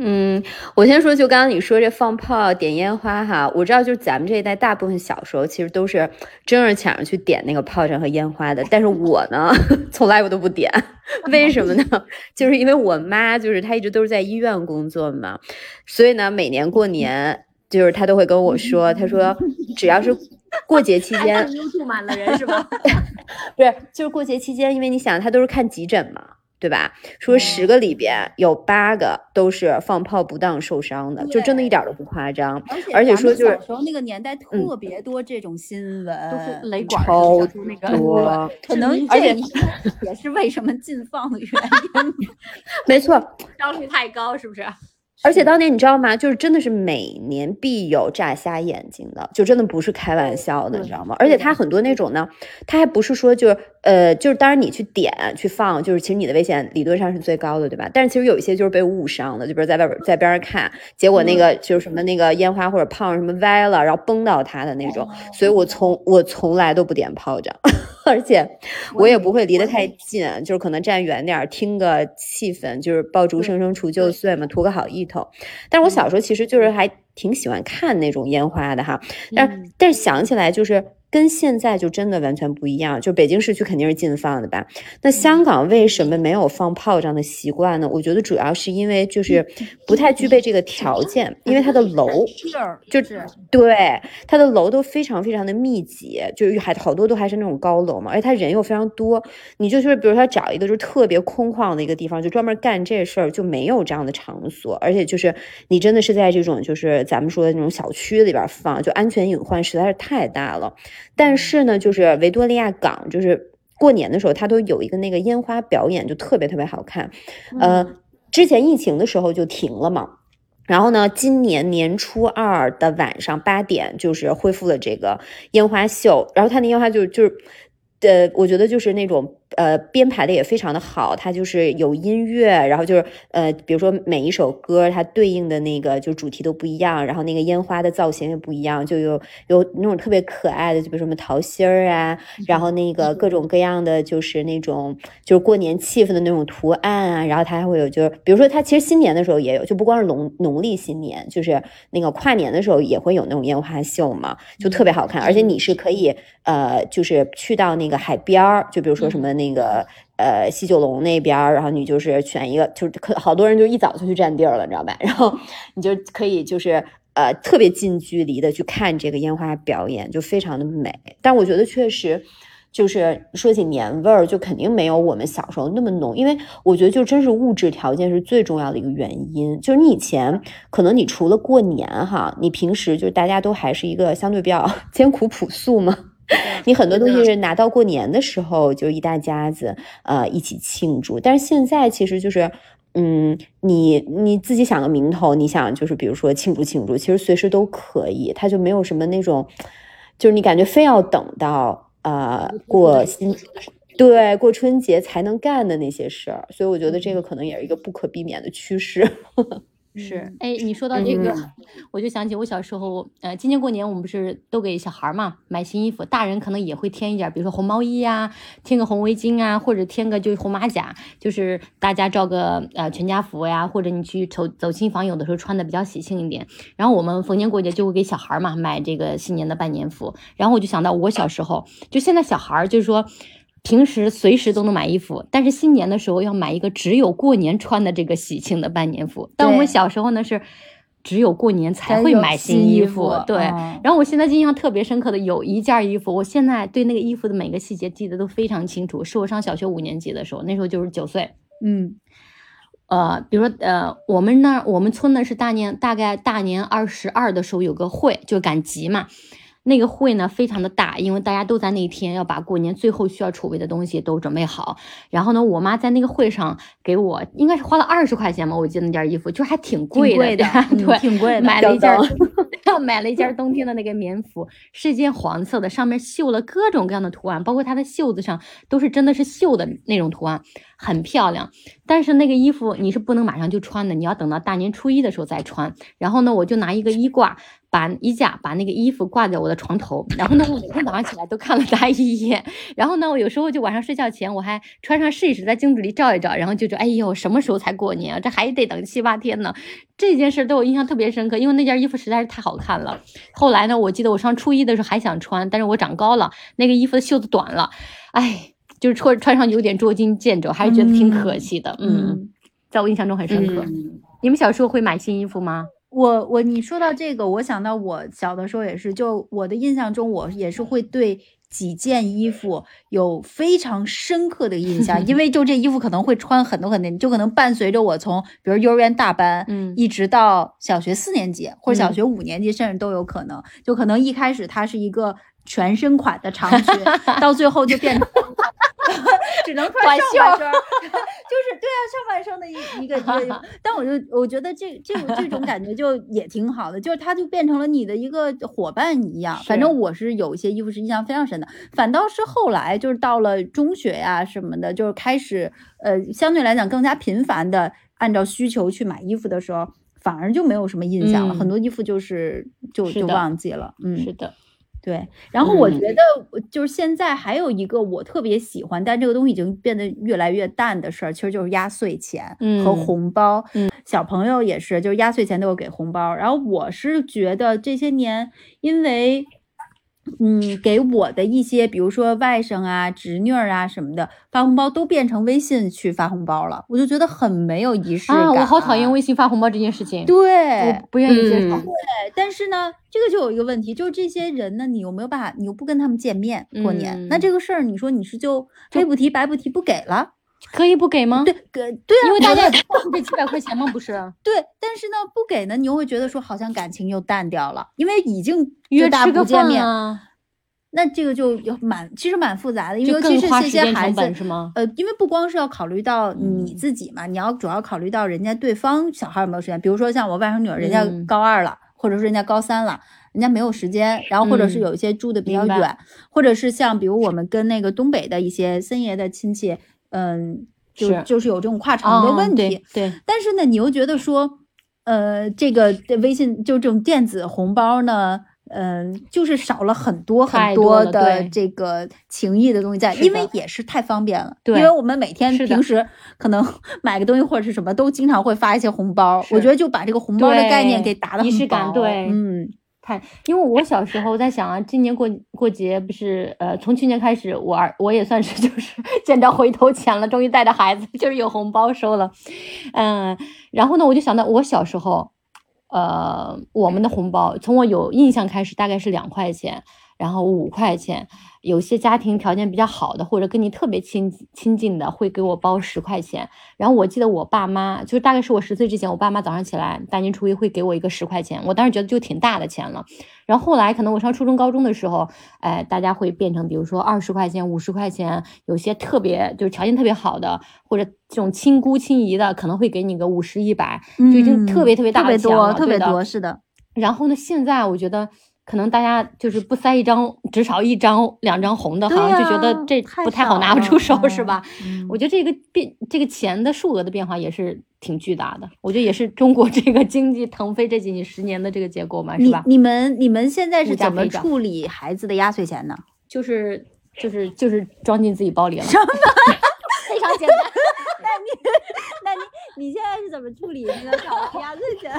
嗯，我先说，就刚刚你说这放炮、点烟花哈，我知道就是咱们这一代大部分小时候其实都是争着抢着去点那个炮仗和烟花的，但是我呢，从来我都不点，为什么呢？就是因为我妈就是她一直都是在医院工作嘛，所以呢，每年过年就是她都会跟我说，她说只要是过节期间，溜住满了人是吧？不是，就是过节期间，因为你想，他都是看急诊嘛，对吧？说十个里边有八个都是放炮不当受伤的，就真的一点儿都不夸张。而且而且说就是小时候那个年代嗯特别多这种新闻，都是雷管儿超多，可能而且这也是为什么禁放的原因。没错。烧率太高，是不是？而且当年你知道吗？就是真的是每年必有炸瞎眼睛的，就真的不是开玩笑的，你知道吗？而且他很多那种呢，他还不是说就是呃，就是当然你去点去放，就是其实你的危险理论上是最高的，对吧？但是其实有一些就是被误伤的，就比如在外边在边上看，结果那个就是什么那个烟花或者炮什么歪了，然后崩到他的那种。所以我从我从来都不点炮仗，而且我也不会离得太近，就是可能站远点听个气氛，就是爆竹声声除旧岁嘛，图个好意头。但是我小时候其实就是还挺喜欢看那种烟花的哈，但是但是想起来就是。跟现在就真的完全不一样，就北京市区肯定是禁放的吧？那香港为什么没有放炮仗的习惯呢？我觉得主要是因为就是不太具备这个条件，因为它的楼就是对它的楼都非常非常的密集，就是还好多都还是那种高楼嘛，而且它人又非常多，你就是比如说找一个就是特别空旷的一个地方，就专门干这事儿，就没有这样的场所，而且就是你真的是在这种就是咱们说的那种小区里边放，就安全隐患实在是太大了。但是呢，就是维多利亚港，就是过年的时候，它都有一个那个烟花表演，就特别特别好看。呃，之前疫情的时候就停了嘛。然后呢，今年年初二的晚上八点，就是恢复了这个烟花秀。然后它那烟花就就是，呃，我觉得就是那种呃编排的也非常的好，它就是有音乐，然后就是呃，比如说每一首歌它对应的那个就主题都不一样，然后那个烟花的造型也不一样，就有有那种特别可爱的，就比如什么桃心儿啊，然后那个各种各样的就是那种就是过年气氛的那种图案啊，然后它还会有就是比如说它其实新年的时候也有，就不光是农农历新年，就是那个跨年的时候也会有那种烟花秀嘛，就特别好看，而且你是可以呃就是去到那个海边儿，就比如说什么那个。呃，西九龙那边，然后你就是选一个，就是可好多人就一早就去占地儿了，你知道吧？然后你就可以就是呃特别近距离的去看这个烟花表演，就非常的美。但我觉得确实。就是说起年味儿，就肯定没有我们小时候那么浓，因为我觉得就真是物质条件是最重要的一个原因。就是你以前可能你除了过年哈，你平时就是大家都还是一个相对比较 艰苦朴素嘛，你很多东西是拿到过年的时候就一大家子呃一起庆祝。但是现在其实就是，嗯，你你自己想个名头，你想就是比如说庆祝庆祝，其实随时都可以，它就没有什么那种，就是你感觉非要等到。啊，过新对过春节才能干的那些事儿，所以我觉得这个可能也是一个不可避免的趋势。是，哎，你说到这个，我就想起我小时候，呃，今年过年我们不是都给小孩嘛买新衣服，大人可能也会添一点，比如说红毛衣啊，添个红围巾啊，或者添个就是红马甲，就是大家照个呃全家福呀，或者你去走走亲访友的时候穿的比较喜庆一点。然后我们逢年过节就会给小孩嘛买这个新年的拜年服。然后我就想到我小时候，就现在小孩就是说。平时随时都能买衣服，但是新年的时候要买一个只有过年穿的这个喜庆的拜年服。但我们小时候呢是只有过年才会买新衣服，对。然后我现在印象特别深刻的有一件衣服，我现在对那个衣服的每个细节记得都非常清楚。是我上小学五年级的时候，那时候就是九岁。嗯，呃，比如说呃，我们那我们村呢是大年大概大年二十二的时候有个会，就赶集嘛。那个会呢非常的大，因为大家都在那一天要把过年最后需要储备的东西都准备好。然后呢，我妈在那个会上给我应该是花了二十块钱吧，我记得那件衣服就还挺贵的，对，挺贵的。买了一件，买了一件冬天的那个棉服，是一件黄色的，上面绣了各种各样的图案，包括它的袖子上都是真的是绣的那种图案，很漂亮。但是那个衣服你是不能马上就穿的，你要等到大年初一的时候再穿。然后呢，我就拿一个衣挂。把衣架把那个衣服挂在我的床头，然后呢，我每天早上起来都看了它一眼。然后呢，我有时候就晚上睡觉前我还穿上试一试，在镜子里照一照，然后就说：“哎呦，什么时候才过年啊？这还得等七八天呢。”这件事对我印象特别深刻，因为那件衣服实在是太好看了。后来呢，我记得我上初一的时候还想穿，但是我长高了，那个衣服的袖子短了，哎，就是穿穿上有点捉襟见肘，还是觉得挺可惜的。嗯，在我印象中很深刻。你们小时候会买新衣服吗？我我你说到这个，我想到我小的时候也是，就我的印象中，我也是会对几件衣服有非常深刻的印象，因为就这衣服可能会穿很多很多，就可能伴随着我从比如幼儿园大班，嗯，一直到小学四年级或者小学五年级，甚至都有可能，就可能一开始它是一个全身款的长裙，到最后就变成。只能穿上半身，就是对啊，上半身的一一个一个。但我就我觉得这这种这种感觉就也挺好的，就是它就变成了你的一个伙伴一样。反正我是有一些衣服是印象非常深的，反倒是后来就是到了中学呀什么的，就是开始呃相对来讲更加频繁的按照需求去买衣服的时候，反而就没有什么印象了。很多衣服就是就就忘记了。嗯，是的。对，然后我觉得就是现在还有一个我特别喜欢，但这个东西已经变得越来越淡的事儿，其实就是压岁钱和红包。嗯，小朋友也是，就是压岁钱都有给红包。然后我是觉得这些年，因为。嗯，给我的一些，比如说外甥啊、侄女儿啊什么的发红包，都变成微信去发红包了，我就觉得很没有仪式感。我好讨厌微信发红包这件事情。对，我不愿意接受。对，但是呢，这个就有一个问题，就是这些人呢，你有没有办法？你又不跟他们见面过年，那这个事儿，你说你是就黑不提白不提不给了？可以不给吗？对，给对啊，因为大家 也这几百块钱吗？不是。对，但是呢，不给呢，你又会觉得说好像感情又淡掉了，因为已经约大不见面。那这个就蛮，其实蛮复杂的，尤其是这些孩子，是吗？呃，因为不光是要考虑到你自己嘛，你要主要考虑到人家对方小孩有没有时间。比如说像我外甥女儿，人家高二了，或者是人家高三了，人家没有时间。然后或者是有一些住的比较远，或者是像比如我们跟那个东北的一些森爷的亲戚，嗯，就就是有这种跨城的问题。对。但是呢，你又觉得说，呃，这个微信就这种电子红包呢？嗯，就是少了很多很多的这个情谊的东西在，因为也是太方便了。对，因为我们每天平时可能 买个东西或者是什么，都经常会发一些红包。我觉得就把这个红包的概念给打的仪式感。对，嗯，看，因为我小时候在想啊，今年过过节不是呃，从去年开始，我儿我也算是就是 见着回头钱了，终于带着孩子就是有红包收了。嗯，然后呢，我就想到我小时候。呃，我们的红包从我有印象开始大概是两块钱，然后五块钱。有些家庭条件比较好的，或者跟你特别亲亲近的，会给我包十块钱。然后我记得我爸妈，就大概是我十岁之前，我爸妈早上起来大年初一会给我一个十块钱，我当时觉得就挺大的钱了。然后后来可能我上初中高中的时候，哎，大家会变成比如说二十块钱、五十块钱，有些特别就是条件特别好的，或者这种亲姑亲姨的，可能会给你个五十一百，就已经特别特别大的钱了，特别多，是的。然后呢，现在我觉得。可能大家就是不塞一张，只少一张、两张红的，好像就觉得这不太好拿不出手，是吧？我觉得这个变，这个钱的数额的变化也是挺巨大的。我觉得也是中国这个经济腾飞这几十年的这个结果嘛，是吧？你们你们现在是怎么处理孩子的压岁钱呢？就是就是就是装进自己包里了，非常简单。那你那你你现在是怎么处理那个小鸭子的？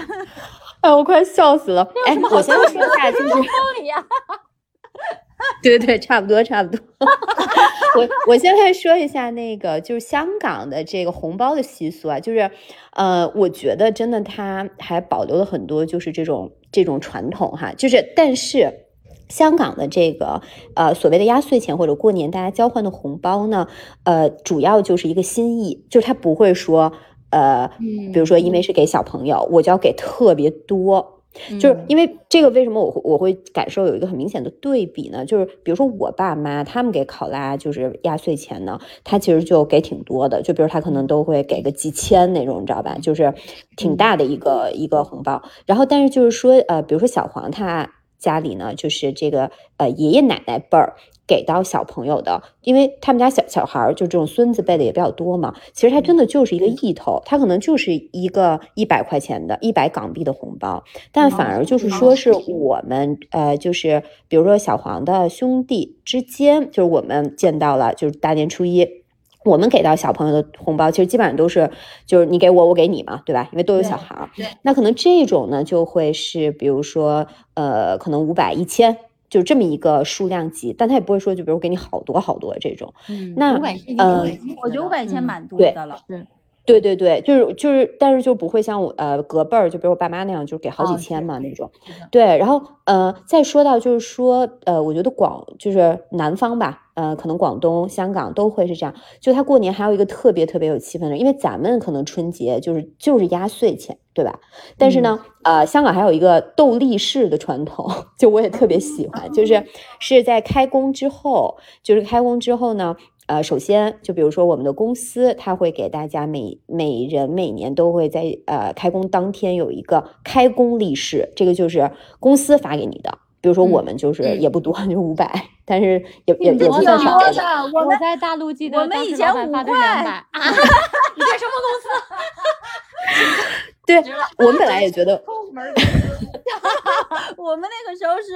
哎，我快笑死了！哎，我先说一下，就是，对对对，差不多差不多。我我先来说一下那个，就是香港的这个红包的习俗啊，就是，呃，我觉得真的它还保留了很多，就是这种这种传统哈。就是，但是香港的这个呃所谓的压岁钱或者过年大家交换的红包呢，呃，主要就是一个心意，就是他不会说。呃，比如说，因为是给小朋友，我就要给特别多，就是因为这个，为什么我我会感受有一个很明显的对比呢？就是比如说我爸妈他们给考拉就是压岁钱呢，他其实就给挺多的，就比如他可能都会给个几千那种，你知道吧？就是挺大的一个一个红包。然后，但是就是说，呃，比如说小黄他家里呢，就是这个呃爷爷奶奶辈儿。给到小朋友的，因为他们家小小孩儿就这种孙子辈的也比较多嘛。其实他真的就是一个意头，他可能就是一个一百块钱的一百港币的红包，但反而就是说是我们呃，就是比如说小黄的兄弟之间，就是我们见到了，就是大年初一，我们给到小朋友的红包，其实基本上都是就是你给我，我给你嘛，对吧？因为都有小孩儿。那可能这种呢，就会是比如说呃，可能五百、一千。就这么一个数量级，但他也不会说，就比如给你好多好多这种。嗯，那呃，我觉得五百千蛮多的了。对，对对对，就是就是，但是就不会像我呃隔辈儿，就比如我爸妈那样，就是给好几千嘛那种。对，然后呃，再说到就是说呃，我觉得广就是南方吧。呃，可能广东、香港都会是这样。就他过年还有一个特别特别有气氛的，因为咱们可能春节就是就是压岁钱，对吧？但是呢，呃，香港还有一个斗利士的传统，就我也特别喜欢，就是 是在开工之后，就是开工之后呢，呃，首先就比如说我们的公司，他会给大家每每人每年都会在呃开工当天有一个开工利是，这个就是公司发给你的。比如说我们就是也不多，就五百，但是也也也不算少的。我在大陆记得我们以前五块。你在什么公司？对，我们本来也觉得。我们那个时候是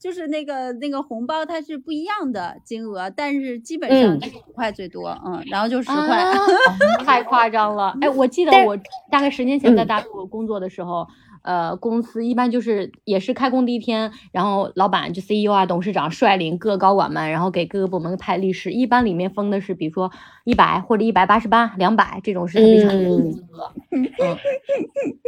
就是那个那个红包它是不一样的金额，但是基本上是五块最多，嗯，然后就十块，太夸张了。哎，我记得我大概十年前在大陆工作的时候。呃，公司一般就是也是开工第一天，然后老板就 CEO 啊、董事长率领各高管们，然后给各个部门派律师，一般里面封的是，比如说一百或者一百八十八、两百这种是非常见的金额。嗯，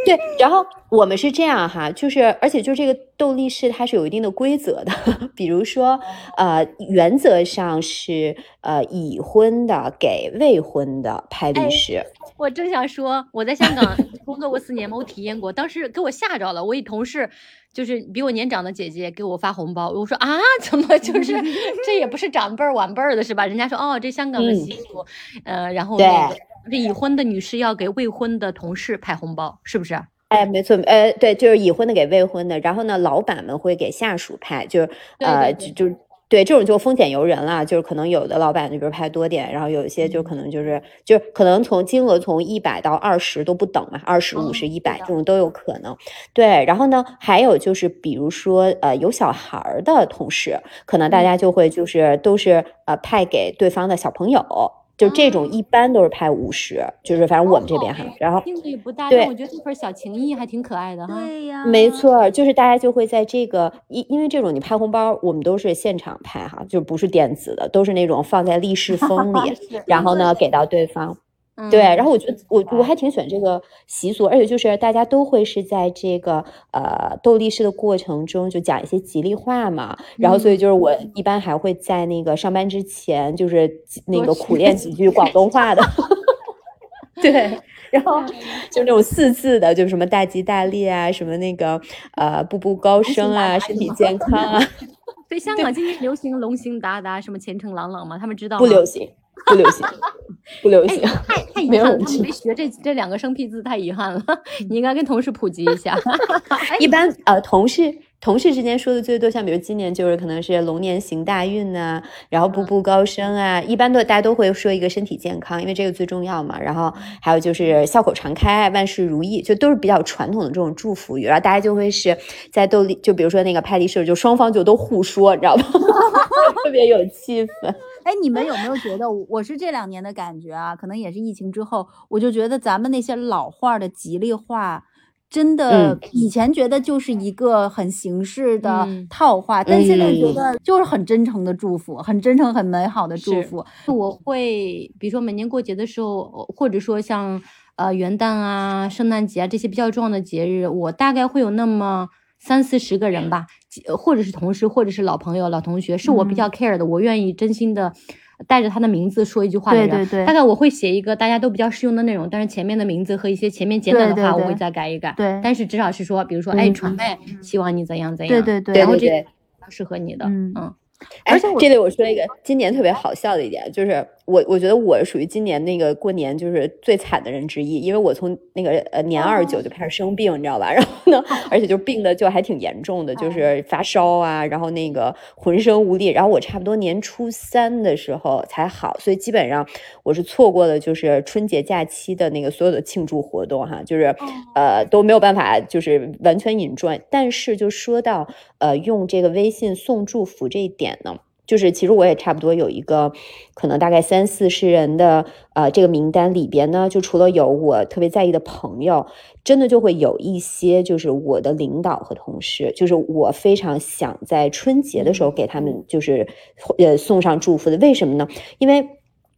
对。然后我们是这样哈，就是而且就这个斗力士它是有一定的规则的，比如说呃，原则上是呃已婚的给未婚的派利是。我正想说，我在香港工作过四年嘛，我体验过，当时给我吓着了。我一同事就是比我年长的姐姐给我发红包，我说啊，怎么就是 这也不是长辈儿晚辈儿的是吧？人家说哦，这香港的习俗，呃，然后那个这已婚的女士要给未婚的同事派红包，是不是？哎，没错，呃，对，就是已婚的给未婚的，然后呢，老板们会给下属派，就是呃，就就。对，这种就风险由人了，就是可能有的老板就比如派多点，然后有一些就可能就是就可能从金额从一百到二十都不等嘛，二十五十一百这种都有可能。对，然后呢，还有就是比如说呃有小孩儿的同事，可能大家就会就是都是呃派给对方的小朋友。就这种一般都是拍五十，就是反正我们这边哈，然后金额也不大，但我觉得这份小情谊还挺可爱的哈。对呀，没错，就是大家就会在这个因因为这种你拍红包，我们都是现场拍哈，就不是电子的，都是那种放在立式 封里，然后呢给到对方。对，然后我觉得我我还挺喜欢这个习俗，而且就是大家都会是在这个呃斗力士的过程中就讲一些吉利话嘛，然后所以就是我一般还会在那个上班之前就是那个苦练几句广东话的，对，然后就那种四字的，就什么大吉大利啊，什么那个呃步步高升啊，身体健康啊。对，香港今年流行龙行达达，什么前程朗朗嘛？他们知道不流行。不流行，不流行，太 太遗憾了，他们没学这这两个生僻字，太遗憾了。你应该跟同事普及一下。一般呃，同事。同事之间说的最多，像比如今年就是可能是龙年行大运呐，然后步步高升啊，一般都大家都会说一个身体健康，因为这个最重要嘛。然后还有就是笑口常开，万事如意，就都是比较传统的这种祝福语。然后大家就会是在斗力，就比如说那个拍立社，就双方就都互说，你知道吗？特别有气氛。哎，你们有没有觉得，我是这两年的感觉啊？可能也是疫情之后，我就觉得咱们那些老话的吉利话。真的，以前觉得就是一个很形式的套话，但现在觉得就是很真诚的祝福，很真诚、很美好的祝福。我会，比如说每年过节的时候，或者说像呃元旦啊、圣诞节啊这些比较重要的节日，我大概会有那么三四十个人吧，或者是同事，或者是老朋友、老同学，是我比较 care 的，我愿意真心的。带着他的名字说一句话的人，对对对，大概我会写一个大家都比较适用的内容，但是前面的名字和一些前面简短的话我会再改一改。对，但是至少是说，比如说，哎，传妹，希望你怎样怎样。对对对，然后这适合你的，嗯。而且这里我说一个今年特别好笑的一点，就是我我觉得我属于今年那个过年就是最惨的人之一，因为我从那个呃年二十九就开始生病，你知道吧？然后呢，而且就病的就还挺严重的，就是发烧啊，然后那个浑身无力。然后我差不多年初三的时候才好，所以基本上我是错过了就是春节假期的那个所有的庆祝活动哈，就是呃都没有办法就是完全引转。但是就说到呃用这个微信送祝福这一。点呢，就是其实我也差不多有一个，可能大概三四十人的呃这个名单里边呢，就除了有我特别在意的朋友，真的就会有一些就是我的领导和同事，就是我非常想在春节的时候给他们就是呃送上祝福的。为什么呢？因为。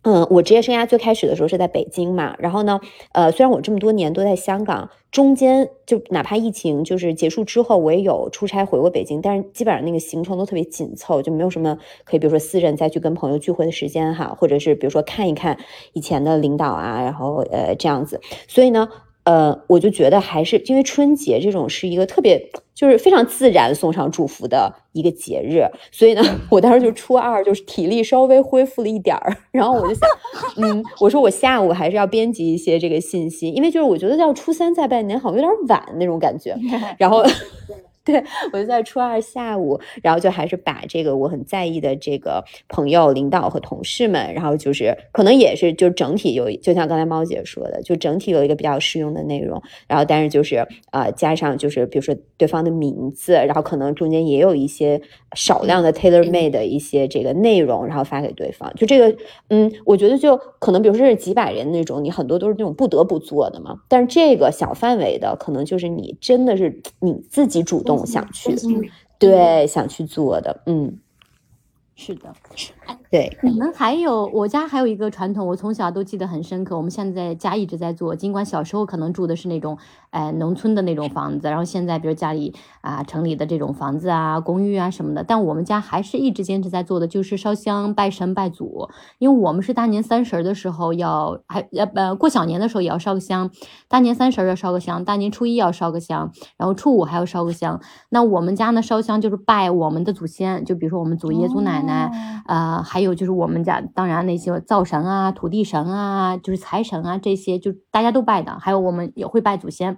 嗯，我职业生涯最开始的时候是在北京嘛，然后呢，呃，虽然我这么多年都在香港，中间就哪怕疫情就是结束之后，我也有出差回过北京，但是基本上那个行程都特别紧凑，就没有什么可以，比如说私人再去跟朋友聚会的时间哈，或者是比如说看一看以前的领导啊，然后呃这样子，所以呢。呃，我就觉得还是因为春节这种是一个特别就是非常自然送上祝福的一个节日，所以呢，我当时就初二就是体力稍微恢复了一点儿，然后我就想，嗯，我说我下午还是要编辑一些这个信息，因为就是我觉得要初三再拜年好像有点晚那种感觉，然后。对，我就在初二下午，然后就还是把这个我很在意的这个朋友、领导和同事们，然后就是可能也是就整体有，就像刚才猫姐说的，就整体有一个比较适用的内容，然后但是就是呃加上就是比如说对方的名字，然后可能中间也有一些少量的 tailor made 的一些这个内容，然后发给对方。就这个，嗯，我觉得就可能比如说是几百人那种，你很多都是那种不得不做的嘛，但是这个小范围的，可能就是你真的是你自己主动。想去，对，想去做的，嗯，是的。对，你们还有我家还有一个传统，我从小都记得很深刻。我们现在家一直在做，尽管小时候可能住的是那种，哎，农村的那种房子，然后现在比如家里啊，城里的这种房子啊、公寓啊什么的，但我们家还是一直坚持在做的，就是烧香拜神拜祖。因为我们是大年三十的时候要还呃呃过小年的时候也要烧个香，大年三十要烧个香，大年初一要烧个香，然后初五还要烧个香。那我们家呢烧香就是拜我们的祖先，就比如说我们祖爷祖奶奶，呃。还有就是我们家，当然那些灶神啊、土地神啊、就是财神啊这些，就大家都拜的。还有我们也会拜祖先，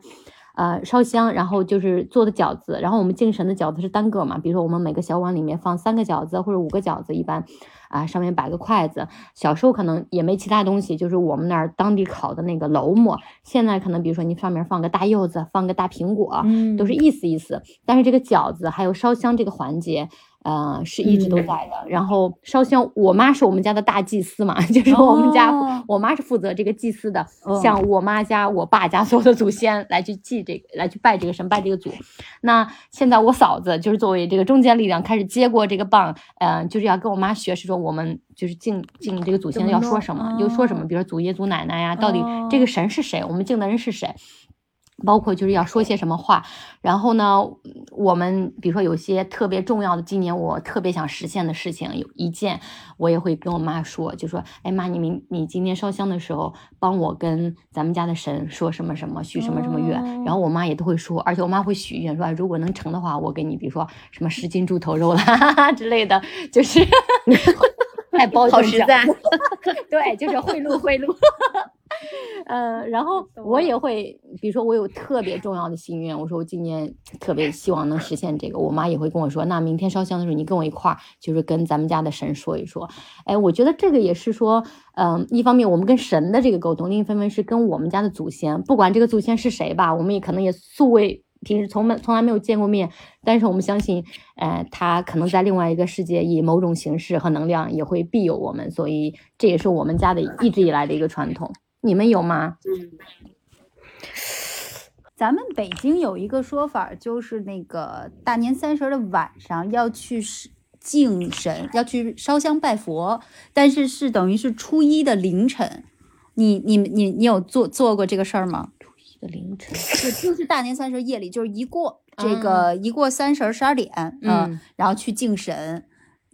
呃，烧香，然后就是做的饺子。然后我们敬神的饺子是单个嘛，比如说我们每个小碗里面放三个饺子或者五个饺子，一般啊上面摆个筷子。小时候可能也没其他东西，就是我们那儿当地烤的那个楼馍。现在可能比如说你上面放个大柚子，放个大苹果，都是意思意思。但是这个饺子还有烧香这个环节。呃，是一直都在的。然后烧香，我妈是我们家的大祭司嘛，就是我们家，我妈是负责这个祭司的，像我妈家、我爸家 所有的祖先来去祭这个，来去拜这个神，拜这个祖。那现在我嫂子就是作为这个中坚力量，开始接过这个棒，嗯，就是要跟我妈学，是说我们就是敬敬这个祖先要说什么就说什么，比如说祖爷祖奶奶呀，到底这个神是谁，我们敬的人是谁。包括就是要说些什么话，然后呢，我们比如说有些特别重要的，今年我特别想实现的事情，有一件我也会跟我妈说，就说，哎妈，你明你今天烧香的时候，帮我跟咱们家的神说什么什么，许什么什么愿，然后我妈也都会说，而且我妈会许愿说，如果能成的话，我给你，比如说什么十斤猪头肉啦 之类的，就是，太包好实在，对，就是贿赂贿赂。呃，然后我也会，比如说我有特别重要的心愿，我说我今年特别希望能实现这个，我妈也会跟我说，那明天烧香的时候你跟我一块儿，就是跟咱们家的神说一说。哎，我觉得这个也是说，嗯，一方面我们跟神的这个沟通，另一方面是跟我们家的祖先，不管这个祖先是谁吧，我们也可能也素未平时从没从来没有见过面，但是我们相信，呃，他可能在另外一个世界以某种形式和能量也会庇佑我们，所以这也是我们家的一直以来的一个传统。你们有吗？嗯，咱们北京有一个说法，就是那个大年三十的晚上要去敬神，要去烧香拜佛，但是是等于是初一的凌晨。你、你、你、你有做做过这个事儿吗？初一的凌晨，就就是大年三十夜里，就是一过这个一过三十十二点，嗯，然后去敬神。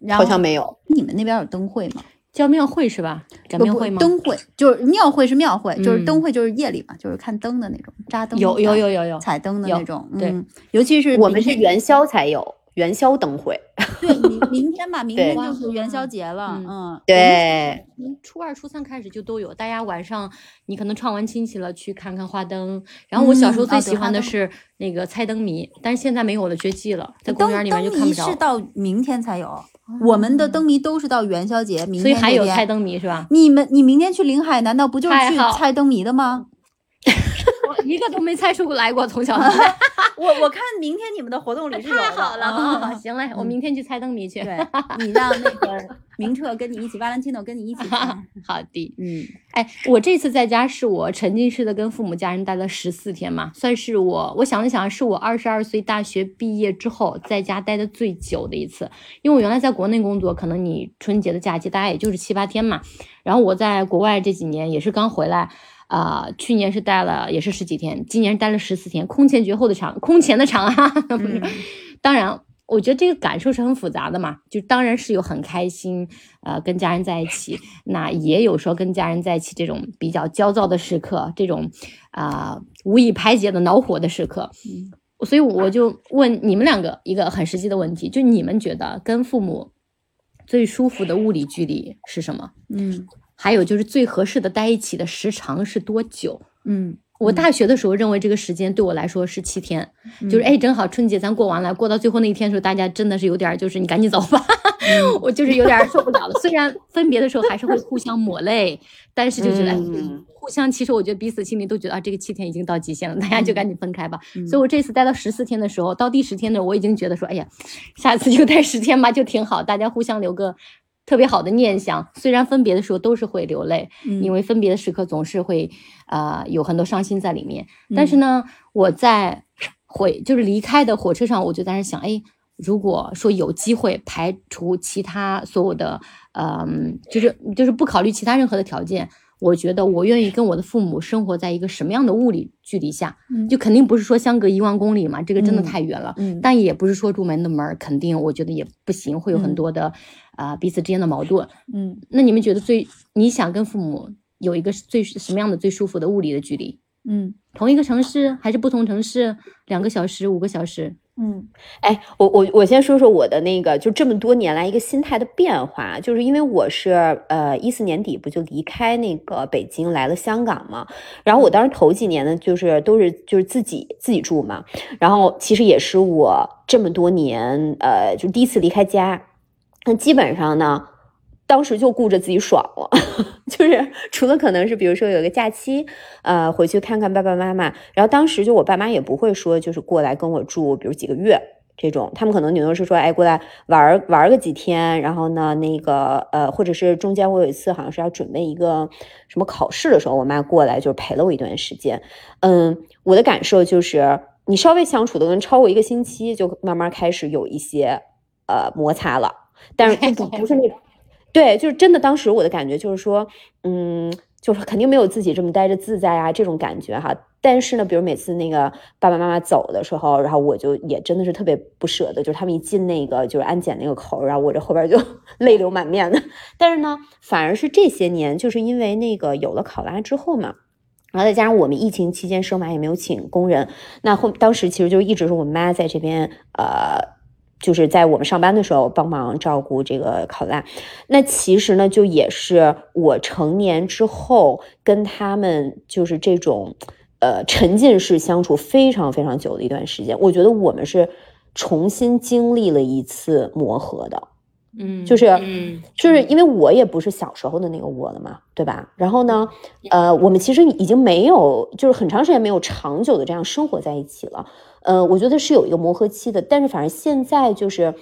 然好像没有。你们那边有灯会吗？叫庙会是吧？叫庙会吗？灯会就是庙会是庙会，就是灯会就是夜里嘛，就是看灯的那种，扎灯有有有有有彩灯的那种。对，尤其是我们是元宵才有元宵灯会。对，明明天吧，明天就是元宵节了。嗯，对，初二、初三开始就都有，大家晚上你可能串完亲戚了，去看看花灯。然后我小时候最喜欢的是那个猜灯谜，但是现在没有了，绝迹了，在公园里面就看不着。是到明天才有。我们的灯谜都是到元宵节，明天所以还有猜灯谜是吧？你们，你明天去临海，难道不就是去猜灯谜的吗？我一个都没猜出来过，从小到大。我我看明天你们的活动里是太好了，行嘞，我明天去猜灯谜去。对，你让那个明澈跟你一起，Valentino 跟你一起。好的，嗯，哎，我这次在家是我沉浸式的跟父母家人待了十四天嘛，算是我，我想了想，是我二十二岁大学毕业之后在家待的最久的一次。因为我原来在国内工作，可能你春节的假期大概也就是七八天嘛，然后我在国外这几年也是刚回来。啊，去年是待了也是十几天，今年待了十四天，空前绝后的长，空前的长啊！当然，我觉得这个感受是很复杂的嘛，就当然是有很开心，呃，跟家人在一起，那也有说跟家人在一起这种比较焦躁的时刻，这种啊无以排解的恼火的时刻。所以我就问你们两个一个很实际的问题，就你们觉得跟父母最舒服的物理距离是什么？嗯。还有就是最合适的待一起的时长是多久？嗯，我大学的时候认为这个时间对我来说是七天，就是哎，正好春节咱过完了，过到最后那一天的时候，大家真的是有点就是你赶紧走吧，我就是有点受不了了。虽然分别的时候还是会互相抹泪，但是就觉得互相其实我觉得彼此心里都觉得啊，这个七天已经到极限了，大家就赶紧分开吧。所以我这次待到十四天的时候，到第十天的时候，我已经觉得说，哎呀，下次就待十天吧，就挺好，大家互相留个。特别好的念想，虽然分别的时候都是会流泪，因为分别的时刻总是会，呃，有很多伤心在里面。但是呢，我在回就是离开的火车上，我就在那想，哎，如果说有机会排除其他所有的，嗯，就是就是不考虑其他任何的条件。我觉得我愿意跟我的父母生活在一个什么样的物理距离下，就肯定不是说相隔一万公里嘛，这个真的太远了。嗯，但也不是说住门的门肯定我觉得也不行，会有很多的啊彼此之间的矛盾。嗯，那你们觉得最你想跟父母有一个最什么样的最舒服的物理的距离？嗯，同一个城市还是不同城市？两个小时、五个小时？嗯，哎，我我我先说说我的那个，就这么多年来一个心态的变化，就是因为我是呃一四年底不就离开那个北京来了香港嘛，然后我当时头几年呢，就是都是就是自己自己住嘛，然后其实也是我这么多年呃就第一次离开家，那基本上呢。当时就顾着自己爽了，就是除了可能是比如说有个假期，呃，回去看看爸爸妈妈，然后当时就我爸妈也不会说就是过来跟我住，比如几个月，这种，他们可能顶多是说，哎，过来玩玩个几天，然后呢，那个呃，或者是中间我有一次好像是要准备一个什么考试的时候，我妈过来就陪了我一段时间。嗯，我的感受就是，你稍微相处的能超过一个星期，就慢慢开始有一些呃摩擦了，但是 不不是那种，对，就是真的，当时我的感觉就是说，嗯。就是肯定没有自己这么待着自在啊，这种感觉哈。但是呢，比如每次那个爸爸妈妈走的时候，然后我就也真的是特别不舍得，就是他们一进那个就是安检那个口，然后我这后边就 泪流满面的。但是呢，反而是这些年，就是因为那个有了考拉之后嘛，然后再加上我们疫情期间生完也没有请工人，那后当时其实就一直是我妈在这边呃。就是在我们上班的时候帮忙照顾这个考拉，那其实呢，就也是我成年之后跟他们就是这种，呃，沉浸式相处非常非常久的一段时间。我觉得我们是重新经历了一次磨合的，嗯，就是，就是因为我也不是小时候的那个我了嘛，对吧？然后呢，呃，我们其实已经没有，就是很长时间没有长久的这样生活在一起了。呃，我觉得是有一个磨合期的，但是反正现在就是，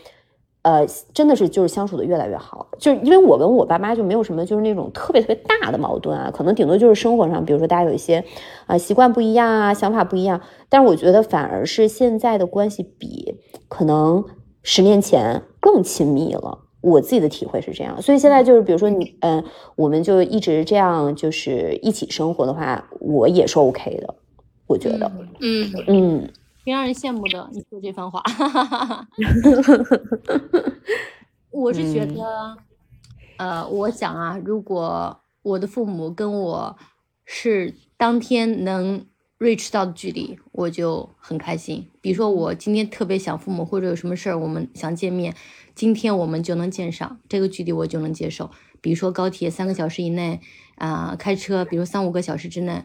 呃，真的是就是相处的越来越好，就是因为我跟我爸妈就没有什么就是那种特别特别大的矛盾啊，可能顶多就是生活上，比如说大家有一些啊习惯不一样啊，想法不一样，但是我觉得反而是现在的关系比可能十年前更亲密了，我自己的体会是这样，所以现在就是比如说你，嗯，我们就一直这样就是一起生活的话，我也是 OK 的，我觉得，嗯。嗯。挺让人羡慕的，你说这番话，我是觉得，呃，我想啊，如果我的父母跟我是当天能 reach 到的距离，我就很开心。比如说我今天特别想父母，或者有什么事儿我们想见面，今天我们就能见上，这个距离我就能接受。比如说高铁三个小时以内，啊，开车，比如三五个小时之内。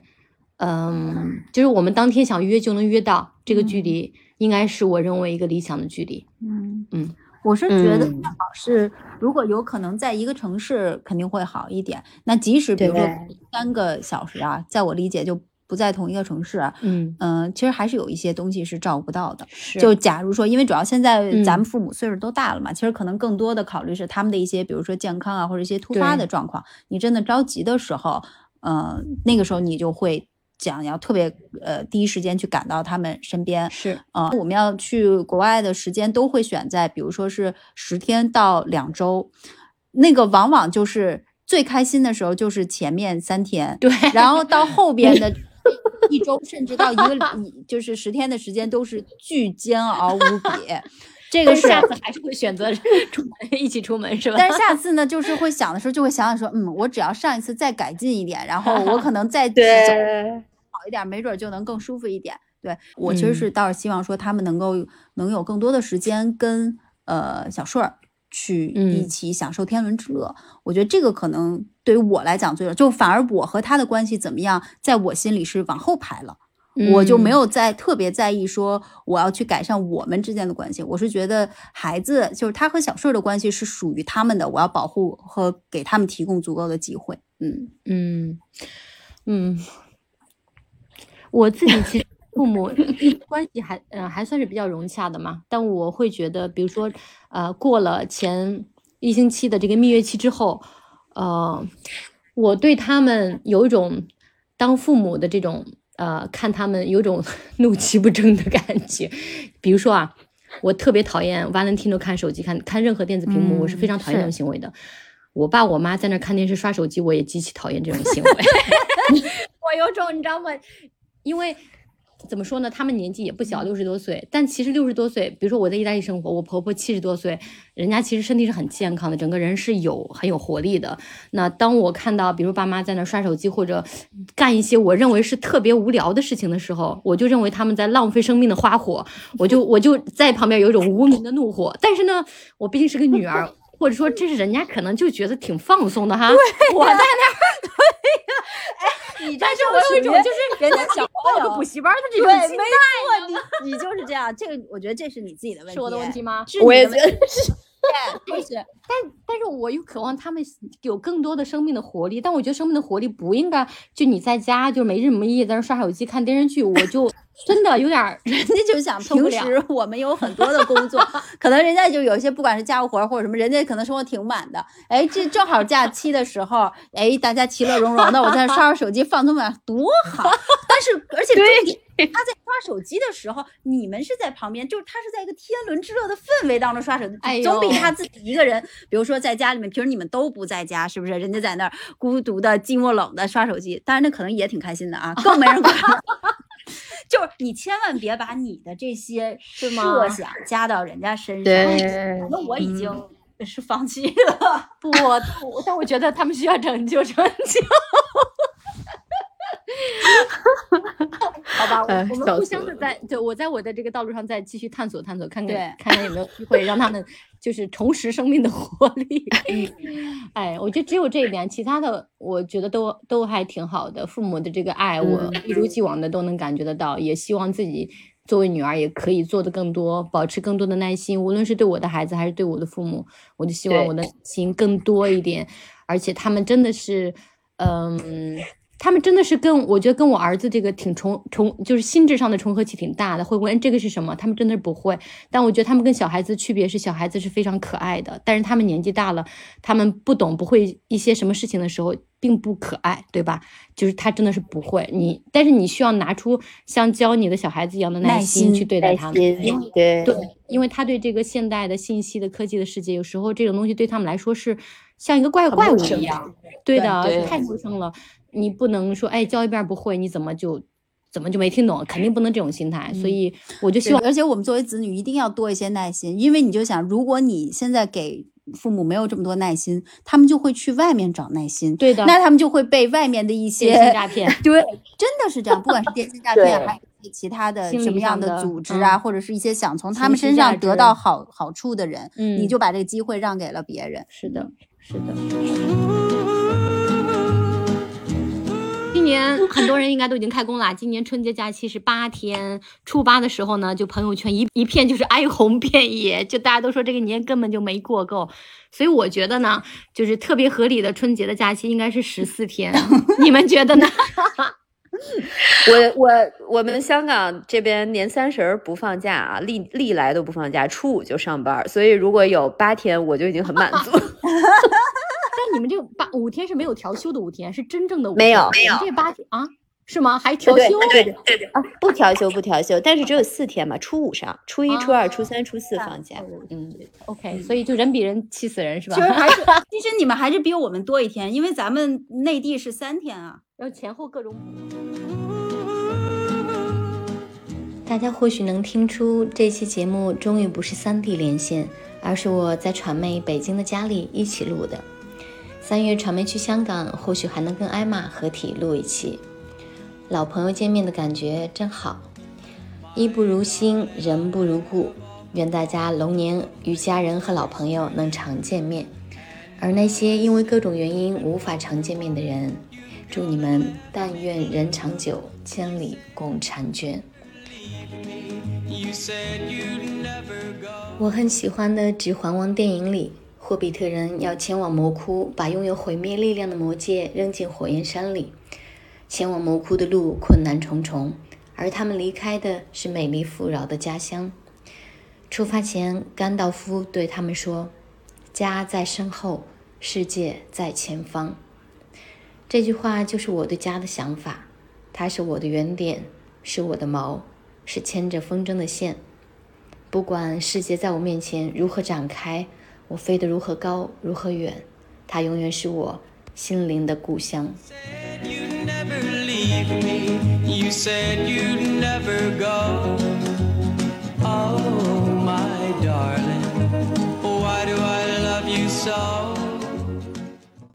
嗯，就是我们当天想约就能约到这个距离，应该是我认为一个理想的距离。嗯嗯，我是觉得最好是，如果有可能在一个城市肯定会好一点。那即使比如说三个小时啊，在我理解就不在同一个城市。嗯嗯，其实还是有一些东西是照顾不到的。就假如说，因为主要现在咱们父母岁数都大了嘛，其实可能更多的考虑是他们的一些，比如说健康啊，或者一些突发的状况。你真的着急的时候，嗯，那个时候你就会。讲要特别呃第一时间去赶到他们身边是啊，我们要去国外的时间都会选在比如说是十天到两周，那个往往就是最开心的时候就是前面三天，对，然后到后边的一周 甚至到一个就是十天的时间都是巨煎熬无比。这个下次 还是会选择出门一起出门是吧？但是下次呢，就是会想的时候就会想想说，嗯，我只要上一次再改进一点，然后我可能再 好一点，没准就能更舒服一点。对我其实是倒是希望说他们能够能有更多的时间跟呃小顺儿去一起享受天伦之乐。我觉得这个可能对于我来讲最就反而我和他的关系怎么样，在我心里是往后排了。我就没有在特别在意说我要去改善我们之间的关系，我是觉得孩子就是他和小顺的关系是属于他们的，我要保护和给他们提供足够的机会。嗯嗯嗯，我自己其实 父母关系还嗯还算是比较融洽的嘛，但我会觉得，比如说呃过了前一星期的这个蜜月期之后，呃，我对他们有一种当父母的这种。呃，看他们有种 怒其不争的感觉。比如说啊，我特别讨厌 Valentino 看手机，看看任何电子屏幕，我是非常讨厌这种行为的。我爸我妈在那看电视刷手机，我也极其讨厌这种行为。我有种你知道吗？因为。怎么说呢？他们年纪也不小，六十多岁。但其实六十多岁，比如说我在意大利生活，我婆婆七十多岁，人家其实身体是很健康的，整个人是有很有活力的。那当我看到，比如爸妈在那刷手机或者干一些我认为是特别无聊的事情的时候，我就认为他们在浪费生命的花火，我就我就在旁边有一种无名的怒火。但是呢，我毕竟是个女儿，或者说这是人家可能就觉得挺放松的哈。我在那儿 对呀，哎。你但是我有一种就是人家小报个补习班的这种心态，你你就是这样。这个我觉得这是你自己的问题，是我的问题吗？我也觉得是。对，是，但但是我又渴望他们有更多的生命的活力。但我觉得生命的活力不应该就你在家就没日没夜在那刷手机看电视剧，我就 真的有点人家就想平时我们有很多的工作，可能人家就有些不管是家务活或者什么，人家可能生活挺满的。哎，这正好假期的时候，哎，大家其乐融融的，我在那刷刷手机放松放松，多好。但是而且重点。他在刷手机的时候，你们是在旁边，就是他是在一个天伦之乐的氛围当中刷手机，总比他自己一个人，比如说在家里面，平时你们都不在家，是不是？人家在那儿孤独的、寂寞冷的刷手机，当然那可能也挺开心的啊，更没人管。就是你千万别把你的这些设想加到人家身上。那我已经是放弃了，不，但我觉得他们需要拯救，拯救。好吧，我们互相的在，就我在我的这个道路上再继续探索探索，看看看看有没有机会让他们就是重拾生命的活力。哎，我觉得只有这一点，其他的我觉得都都还挺好的。父母的这个爱，我一如既往的都能感觉得到。也希望自己作为女儿也可以做的更多，保持更多的耐心，无论是对我的孩子还是对我的父母，我就希望我的心更多一点。而且他们真的是，嗯。他们真的是跟我觉得跟我儿子这个挺重重，就是心智上的重合期挺大的。会问这个是什么？他们真的是不会。但我觉得他们跟小孩子区别是，小孩子是非常可爱的，但是他们年纪大了，他们不懂不会一些什么事情的时候，并不可爱，对吧？就是他真的是不会。你但是你需要拿出像教你的小孩子一样的耐心去对待他们。对对，因为他对这个现代的信息的科技的世界，有时候这种东西对他们来说是像一个怪怪物一样。对的，太陌生了。你不能说，哎，教一遍不会，你怎么就怎么就没听懂？肯定不能这种心态。所以我就希望，而且我们作为子女一定要多一些耐心，因为你就想，如果你现在给父母没有这么多耐心，他们就会去外面找耐心。对的，那他们就会被外面的一些电信诈骗。对，真的是这样。不管是电信诈骗，还是其他的什么样的组织啊，或者是一些想从他们身上得到好好处的人，嗯，你就把这个机会让给了别人。是的，是的。年 很多人应该都已经开工了。今年春节假期是八天，初八的时候呢，就朋友圈一一片就是哀鸿遍野，就大家都说这个年根本就没过够。所以我觉得呢，就是特别合理的春节的假期应该是十四天，你们觉得呢？我我我们香港这边年三十不放假啊，历历来都不放假，初五就上班，所以如果有八天，我就已经很满足。但你们这八五天是没有调休的五天，是真正的没有没有这八天啊？是吗？还调休？对对对对啊！不调休不调休，但是只有四天嘛，初五上，初一、初二、初三、初四放假。嗯，OK，所以就人比人气死人是吧？其实还是，其实你们还是比我们多一天，因为咱们内地是三天啊，然后前后各种。大家或许能听出，这期节目终于不是三地连线，而是我在传媒北京的家里一起录的。三月传媒去香港，或许还能跟艾玛合体录一期。老朋友见面的感觉真好。衣不如新，人不如故。愿大家龙年与家人和老朋友能常见面。而那些因为各种原因无法常见面的人，祝你们但愿人长久，千里共婵娟。我很喜欢的《指环王》电影里。霍比特人要前往魔窟，把拥有毁灭力量的魔戒扔进火焰山里。前往魔窟的路困难重重，而他们离开的是美丽富饶的家乡。出发前，甘道夫对他们说：“家在身后，世界在前方。”这句话就是我对家的想法。它是我的原点，是我的锚，是牵着风筝的线。不管世界在我面前如何展开。我飞得如何高，如何远，它永远是我心灵的故乡。Oh, my darling, why do I love you so?